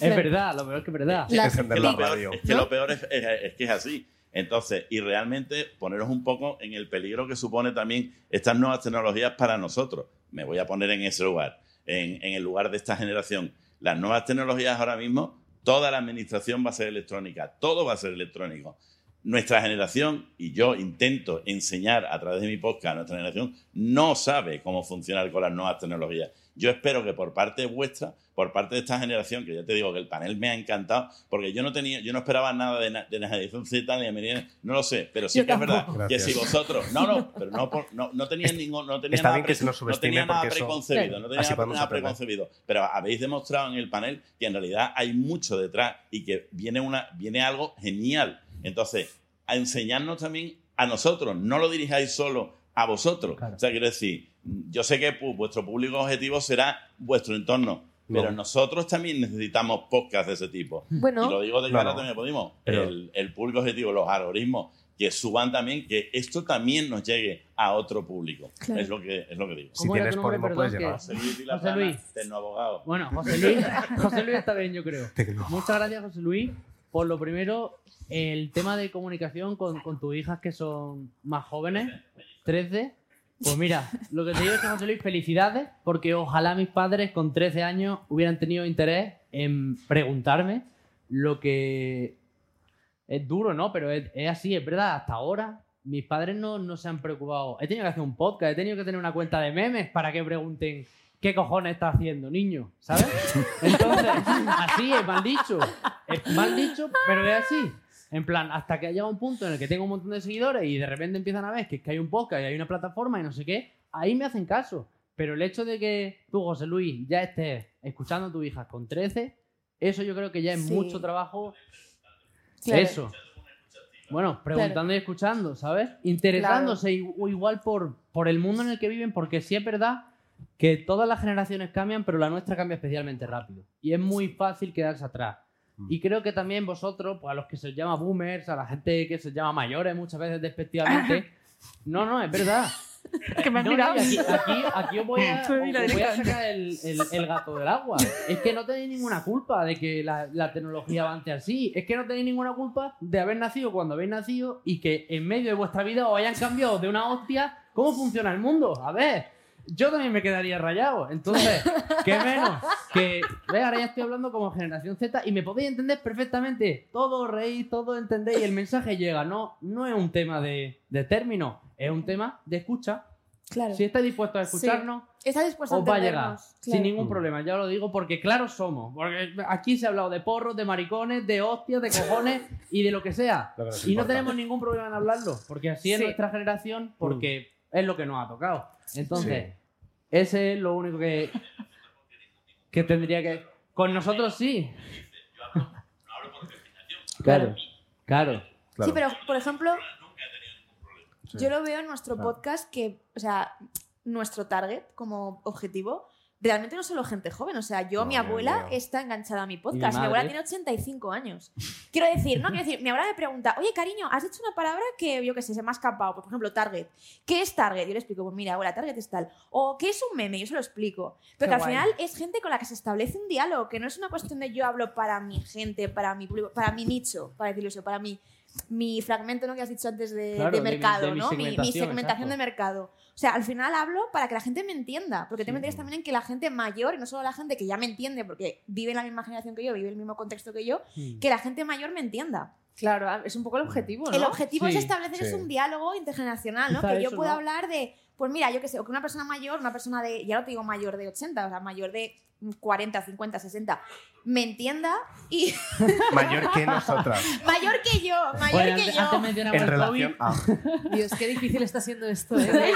Speaker 8: Es verdad, lo peor es que es verdad.
Speaker 5: La-
Speaker 11: es
Speaker 5: la
Speaker 11: lo peor- es que lo peor es, es- es que es así. Entonces, y realmente poneros un poco en el peligro que supone también estas nuevas tecnologías para nosotros. Me voy a poner en ese lugar, en, el lugar de esta generación. Las nuevas tecnologías ahora mismo, toda la administración va a ser electrónica, todo va a ser electrónico. Nuestra generación, y yo intento enseñar a través de mi podcast, nuestra generación no sabe cómo funcionar con las nuevas tecnologías. Yo espero que por parte vuestra, por parte de esta generación, que ya te digo que el panel me ha encantado, porque yo no tenía, yo no esperaba nada de, na- de la generación Z ni de Millennials, no lo sé, pero sí
Speaker 5: Yo
Speaker 11: que es verdad
Speaker 5: tampoco.
Speaker 11: que si
Speaker 5: Gracias.
Speaker 11: vosotros, no, no, pero no, por- no, no tenían ningún, no nada,
Speaker 5: nos
Speaker 11: no tenía nada preconcebido, no tenía nada, nada preconcebido, pero habéis demostrado en el panel que en realidad hay mucho detrás y que viene una, viene algo genial. Entonces, a enseñarnos también a nosotros, no lo dirijáis solo a vosotros. O sea, quiero decir, yo sé que vuestro público objetivo será vuestro entorno, pero
Speaker 5: No.
Speaker 11: nosotros también necesitamos podcasts de ese tipo.
Speaker 6: Bueno.
Speaker 11: y lo digo de
Speaker 5: no.
Speaker 11: también podemos.
Speaker 5: Pero-
Speaker 11: El, el público objetivo, los algoritmos, que suban también, que esto también nos llegue a otro público.
Speaker 8: Claro.
Speaker 11: Es, lo que, es lo que digo.
Speaker 5: Si ¿Cómo era tienes Podimo, puedes llegar.
Speaker 11: José Luis
Speaker 8: José
Speaker 11: Plana,
Speaker 8: Luis.
Speaker 11: tecnoabogado.
Speaker 8: Bueno, José Luis, José Luis está bien, yo creo. Muchas gracias, José Luis. Por lo primero, el tema de comunicación con, con tus hijas que son más jóvenes, 13. Pues mira, lo que te digo es que José Luis, felicidades, porque ojalá mis padres con 13 años hubieran tenido interés en preguntarme lo que es duro, ¿no? Pero es, así, es verdad, hasta ahora mis padres no, no se han preocupado. He tenido que hacer un podcast, he tenido que tener una cuenta de memes para que pregunten qué cojones está haciendo, niño, ¿sabes? Entonces, así es mal dicho. Es mal dicho, pero es así. En plan, hasta que haya un punto en el que tengo un montón de seguidores y de repente empiezan a ver que, es que hay un podcast y hay una plataforma y no sé qué, ahí me hacen caso. Pero el hecho de que tú, José Luis, ya estés escuchando a tu hija con 13, eso yo creo que ya es
Speaker 6: Sí.
Speaker 8: mucho trabajo.
Speaker 6: Claro.
Speaker 8: Eso. Bueno, preguntando y escuchando, ¿sabes? Interesándose i- o igual por, por el mundo en el que viven, porque sí es verdad que todas las generaciones cambian, pero la nuestra cambia especialmente rápido. Y es muy fácil quedarse atrás. Y creo que también vosotros, pues a los que se os llama boomers, a la gente que se os llama mayores muchas veces despectivamente, no, no, es verdad.
Speaker 4: Que me has
Speaker 8: No, aquí, aquí, aquí os voy a, os voy sacar el, el- el gato del agua. Es que no tenéis ninguna culpa de que la, la tecnología avance así. Es que no tenéis ninguna culpa de haber nacido cuando habéis nacido y que en medio de vuestra vida os hayan cambiado de una hostia cómo funciona el mundo. A ver, yo también me quedaría rayado. Entonces, ¿qué menos? Que, ve, ahora ya estoy hablando como generación Z y me podéis entender perfectamente. Todo reís, todo entendéis y el mensaje llega. No, no es un tema de, de término, es un tema de escucha.
Speaker 6: Claro.
Speaker 8: Si estáis dispuestos a escucharnos,
Speaker 6: Está dispuesto a
Speaker 8: os va a llegar. Sin ningún problema, ya lo digo, porque claro somos. Porque aquí se ha hablado de porros, de maricones, de hostias, de cojones y de lo que sea.
Speaker 5: Lo que nos
Speaker 8: Y no tenemos ningún problema en hablarlo, porque así es
Speaker 4: Sí.
Speaker 8: nuestra generación, porque es lo que nos ha tocado. Entonces, ese es lo único que, que tendría que. Con nosotros sí. Claro, claro.
Speaker 6: Sí, pero por ejemplo, yo lo veo en nuestro podcast que, o sea, nuestro target como objetivo realmente no solo gente joven. O sea, yo,
Speaker 5: No,
Speaker 6: mi abuela
Speaker 5: mío.
Speaker 6: está enganchada a mi podcast. Mi, abuela tiene 85 años. Quiero decir, no quiero decir, mi abuela me pregunta, oye, cariño, has dicho una palabra que yo qué sé, se me ha escapado. Por ejemplo, target. ¿Qué es target? Yo le explico, pues mira, abuela, target es tal. O ¿qué es un meme? Yo se lo explico. Pero que al final es gente con la que se establece un diálogo, que no es una cuestión de yo hablo para mi gente, para mi público, para mi nicho, para decirlo eso, para mi
Speaker 9: mi fragmento ¿no? que has dicho antes de,
Speaker 8: Claro,
Speaker 9: de
Speaker 8: de mi-
Speaker 9: mercado,
Speaker 8: mi
Speaker 9: ¿no? Mi- mi,
Speaker 8: segmentación,
Speaker 9: segmentación de mercado. O sea, al final hablo para que la gente me entienda, porque tengo interés también en que la gente mayor, y no solo la gente que ya me entiende, porque vive en la misma generación que yo, vive en el mismo contexto que yo,
Speaker 8: Hmm.
Speaker 9: que la gente mayor me entienda.
Speaker 7: Claro, es un poco el objetivo, ¿no?
Speaker 9: El objetivo es
Speaker 8: Sí,
Speaker 9: establecer es
Speaker 5: sí.
Speaker 9: un diálogo intergeneracional, ¿no? Que yo pueda
Speaker 7: ¿no?
Speaker 9: hablar de, pues mira, yo qué sé, o que una persona mayor, una persona de, ya no te digo mayor de 80, o sea, mayor de 40, 50, 60, me entienda y
Speaker 5: Mayor que nosotras.
Speaker 9: mayor que yo, mayor
Speaker 8: Bueno,
Speaker 9: que
Speaker 8: antes,
Speaker 9: yo.
Speaker 5: En
Speaker 8: el
Speaker 5: relación a.
Speaker 6: Dios, qué difícil está siendo esto. ¿eh?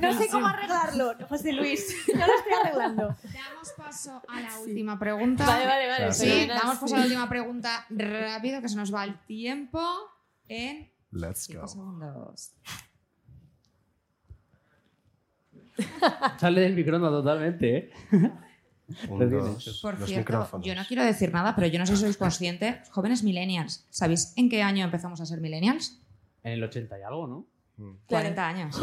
Speaker 9: No sé cómo arreglarlo, José Luis. No lo estoy arreglando.
Speaker 3: Damos paso a la última pregunta.
Speaker 6: Vale, vale, vale.
Speaker 3: Sí, damos paso a la última pregunta rápido, que se nos va el tiempo en
Speaker 5: Let's go.
Speaker 3: segundos.
Speaker 8: Sale del micrófono totalmente, ¿eh?
Speaker 5: Un, dos.
Speaker 3: Por
Speaker 5: los
Speaker 3: cierto,
Speaker 5: micrófonos.
Speaker 3: yo no quiero decir nada, pero yo no sé si sois conscientes, jóvenes millennials, ¿sabéis en qué año empezamos a ser millennials?
Speaker 8: En el 80 y algo, ¿no?
Speaker 3: 40 años.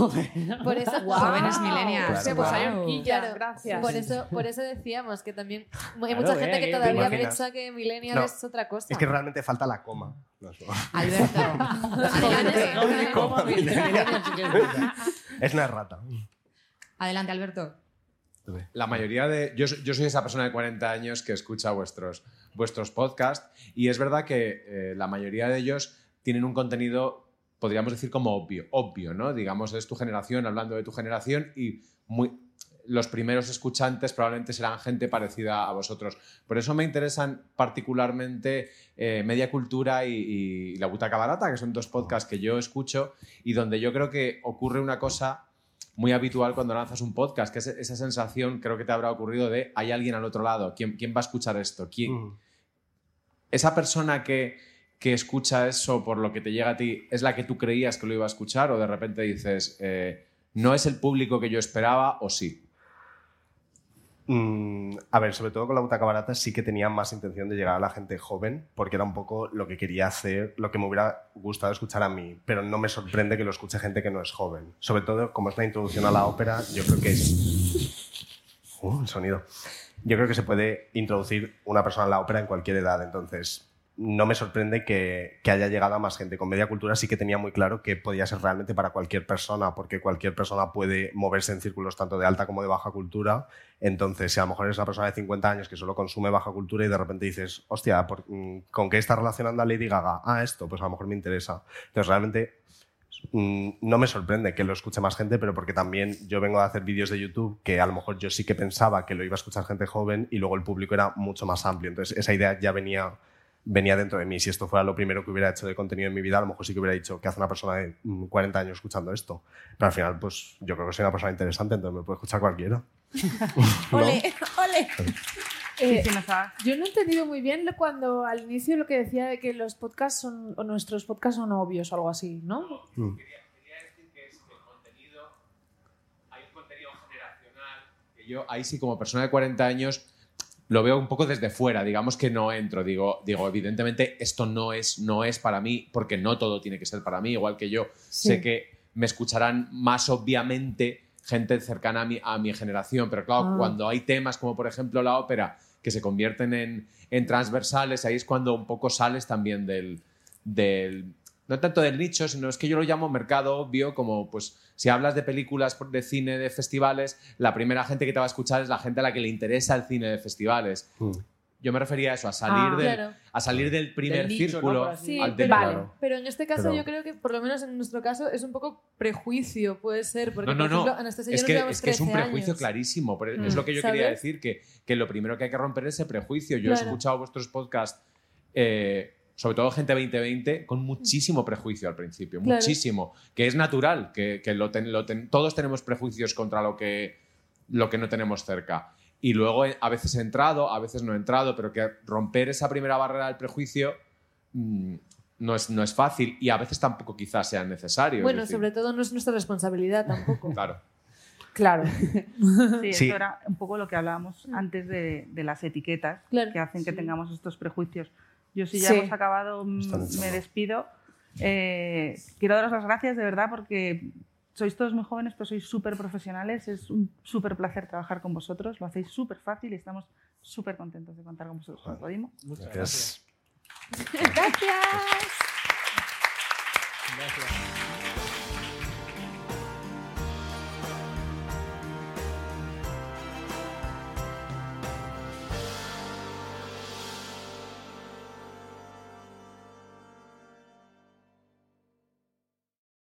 Speaker 6: Por eso,
Speaker 3: Jóvenes millennials.
Speaker 5: Claro,
Speaker 7: pues
Speaker 6: Claro,
Speaker 7: gracias.
Speaker 6: Por eso, por eso decíamos que también hay
Speaker 8: Claro,
Speaker 6: mucha
Speaker 8: eh,
Speaker 6: gente que
Speaker 8: que-
Speaker 6: todavía piensa que millennial
Speaker 5: No,
Speaker 6: es otra cosa.
Speaker 5: Es que realmente falta la coma. No, es.
Speaker 3: Alberto,
Speaker 8: que es
Speaker 5: una errata.
Speaker 3: Adelante, Alberto.
Speaker 12: La mayoría de. Yo, soy- yo soy esa persona de 40 años que escucha vuestros, vuestros podcasts y es verdad que eh, la mayoría de ellos tienen un contenido, podríamos decir, como obvio, obvio, ¿no? Digamos, es tu generación hablando de tu generación y muy. Los primeros escuchantes probablemente serán gente parecida a vosotros. Por eso me interesan particularmente eh, Media Cultura y, y La Butaca Barata, que son dos podcasts que yo escucho y donde yo creo que ocurre una cosa muy habitual cuando lanzas un podcast, que es esa sensación, creo que te habrá ocurrido, de hay alguien al otro lado, ¿quién, quién va a escuchar esto? ¿Quién?
Speaker 5: Mm.
Speaker 12: Esa persona que, que escucha eso por lo que te llega a ti, ¿es la que tú creías que lo iba a escuchar o de repente dices, eh, no es el público que yo esperaba o sí?
Speaker 5: Mm, a ver, sobre todo con la butaca barata sí que tenía más intención de llegar a la gente joven, porque era un poco lo que quería hacer, lo que me hubiera gustado escuchar a mí, pero no me sorprende que lo escuche gente que no es joven. Sobre todo, como es la introducción a la ópera, yo creo que es... Uh, el sonido. Yo creo que se puede introducir una persona en la ópera en cualquier edad, entonces no me sorprende que, haya llegado a más gente. Con Media Cultura sí que tenía muy claro que podía ser realmente para cualquier persona, porque cualquier persona puede moverse en círculos tanto de alta como de baja cultura. Entonces, si a lo mejor eres una persona de 50 años que solo consume baja cultura y de repente dices, hostia, ¿por- mm, ¿con qué está relacionando a Lady Gaga? Ah, esto, pues a lo mejor me interesa. Entonces, realmente mm, no me sorprende que lo escuche más gente, pero porque también yo vengo a hacer vídeos de YouTube que a lo mejor yo sí que pensaba que lo iba a escuchar gente joven y luego el público era mucho más amplio. Entonces, esa idea ya venía venía dentro de mí. Si esto fuera lo primero que hubiera hecho de contenido en mi vida, a lo mejor sí que hubiera dicho que hace una persona de mm, 40 años escuchando esto. Pero al final, pues yo creo que soy una persona interesante, entonces me puede escuchar cualquiera.
Speaker 9: Ole, ole.
Speaker 7: Eh, Yo no he entendido muy bien cuando al inicio lo que decía de que los podcasts son, o nuestros podcasts son obvios o algo así, ¿no?
Speaker 5: Mm.
Speaker 12: hay un contenido generacional que yo ahí sí como persona de 40 años lo veo un poco desde fuera, digamos que no entro, digo, digo evidentemente esto no es, no es para mí porque no todo tiene que ser para mí, igual que yo
Speaker 7: Sí.
Speaker 12: sé que me escucharán más obviamente gente cercana a mi, a mi generación, pero claro,
Speaker 7: Ah.
Speaker 12: cuando hay temas como por ejemplo la ópera que se convierten en, en transversales, ahí es cuando un poco sales también del, del, no tanto del nicho, sino es que yo lo llamo mercado obvio, como pues si hablas de películas, de cine, de festivales, la primera gente que te va a escuchar es la gente a la que le interesa el cine de festivales.
Speaker 5: Mm.
Speaker 12: Yo me refería a eso, a salir,
Speaker 7: Ah.
Speaker 12: del,
Speaker 6: Claro.
Speaker 12: a salir del primer
Speaker 8: Del nicho, ¿no?
Speaker 12: círculo.
Speaker 8: Así
Speaker 6: Sí,
Speaker 12: al
Speaker 6: pero,
Speaker 12: del-
Speaker 7: vale.
Speaker 5: Claro.
Speaker 6: pero en este caso
Speaker 5: Pero-
Speaker 6: yo creo que, por lo menos en nuestro caso, es un poco prejuicio, puede ser. Porque,
Speaker 12: No, no,
Speaker 6: por
Speaker 12: no.
Speaker 6: ejemplo,
Speaker 12: Es que, es que es un
Speaker 6: 13
Speaker 12: prejuicio
Speaker 6: años.
Speaker 12: clarísimo. pero Es
Speaker 7: Mm.
Speaker 12: lo que yo quería
Speaker 6: ¿Sabes?
Speaker 12: decir, que, que lo primero que hay que romper es ese prejuicio. Yo he
Speaker 6: Claro.
Speaker 12: escuchado vuestros podcasts, eh, sobre todo gente 2020, con muchísimo prejuicio al principio,
Speaker 6: Claro.
Speaker 12: muchísimo. Que es natural, que, que lo ten- lo ten- todos tenemos prejuicios contra lo que, lo que no tenemos cerca. Y luego eh, a veces he entrado, a veces no he entrado, pero que romper esa primera barrera del prejuicio mm, no, es, no es fácil y a veces tampoco quizás sea necesario. es
Speaker 6: Bueno,
Speaker 12: decir,
Speaker 6: sobre todo no es nuestra responsabilidad tampoco.
Speaker 12: Claro.
Speaker 7: Claro.
Speaker 4: Sí,
Speaker 5: Sí.
Speaker 4: esto era un poco lo que hablábamos antes de, de las etiquetas
Speaker 6: Claro.
Speaker 4: que hacen que
Speaker 6: Sí.
Speaker 4: tengamos estos prejuicios. Yo si ya
Speaker 7: Sí.
Speaker 4: hemos acabado, mm, me despido. Eh, quiero daros las gracias de verdad porque sois todos muy jóvenes, pero sois súper profesionales. Es un súper placer trabajar con vosotros. Lo hacéis súper fácil y estamos súper contentos de contar con vosotros.
Speaker 5: Joder.
Speaker 4: Podimo.
Speaker 8: Muchas
Speaker 5: Gracias.
Speaker 8: gracias.
Speaker 9: Gracias.
Speaker 8: gracias.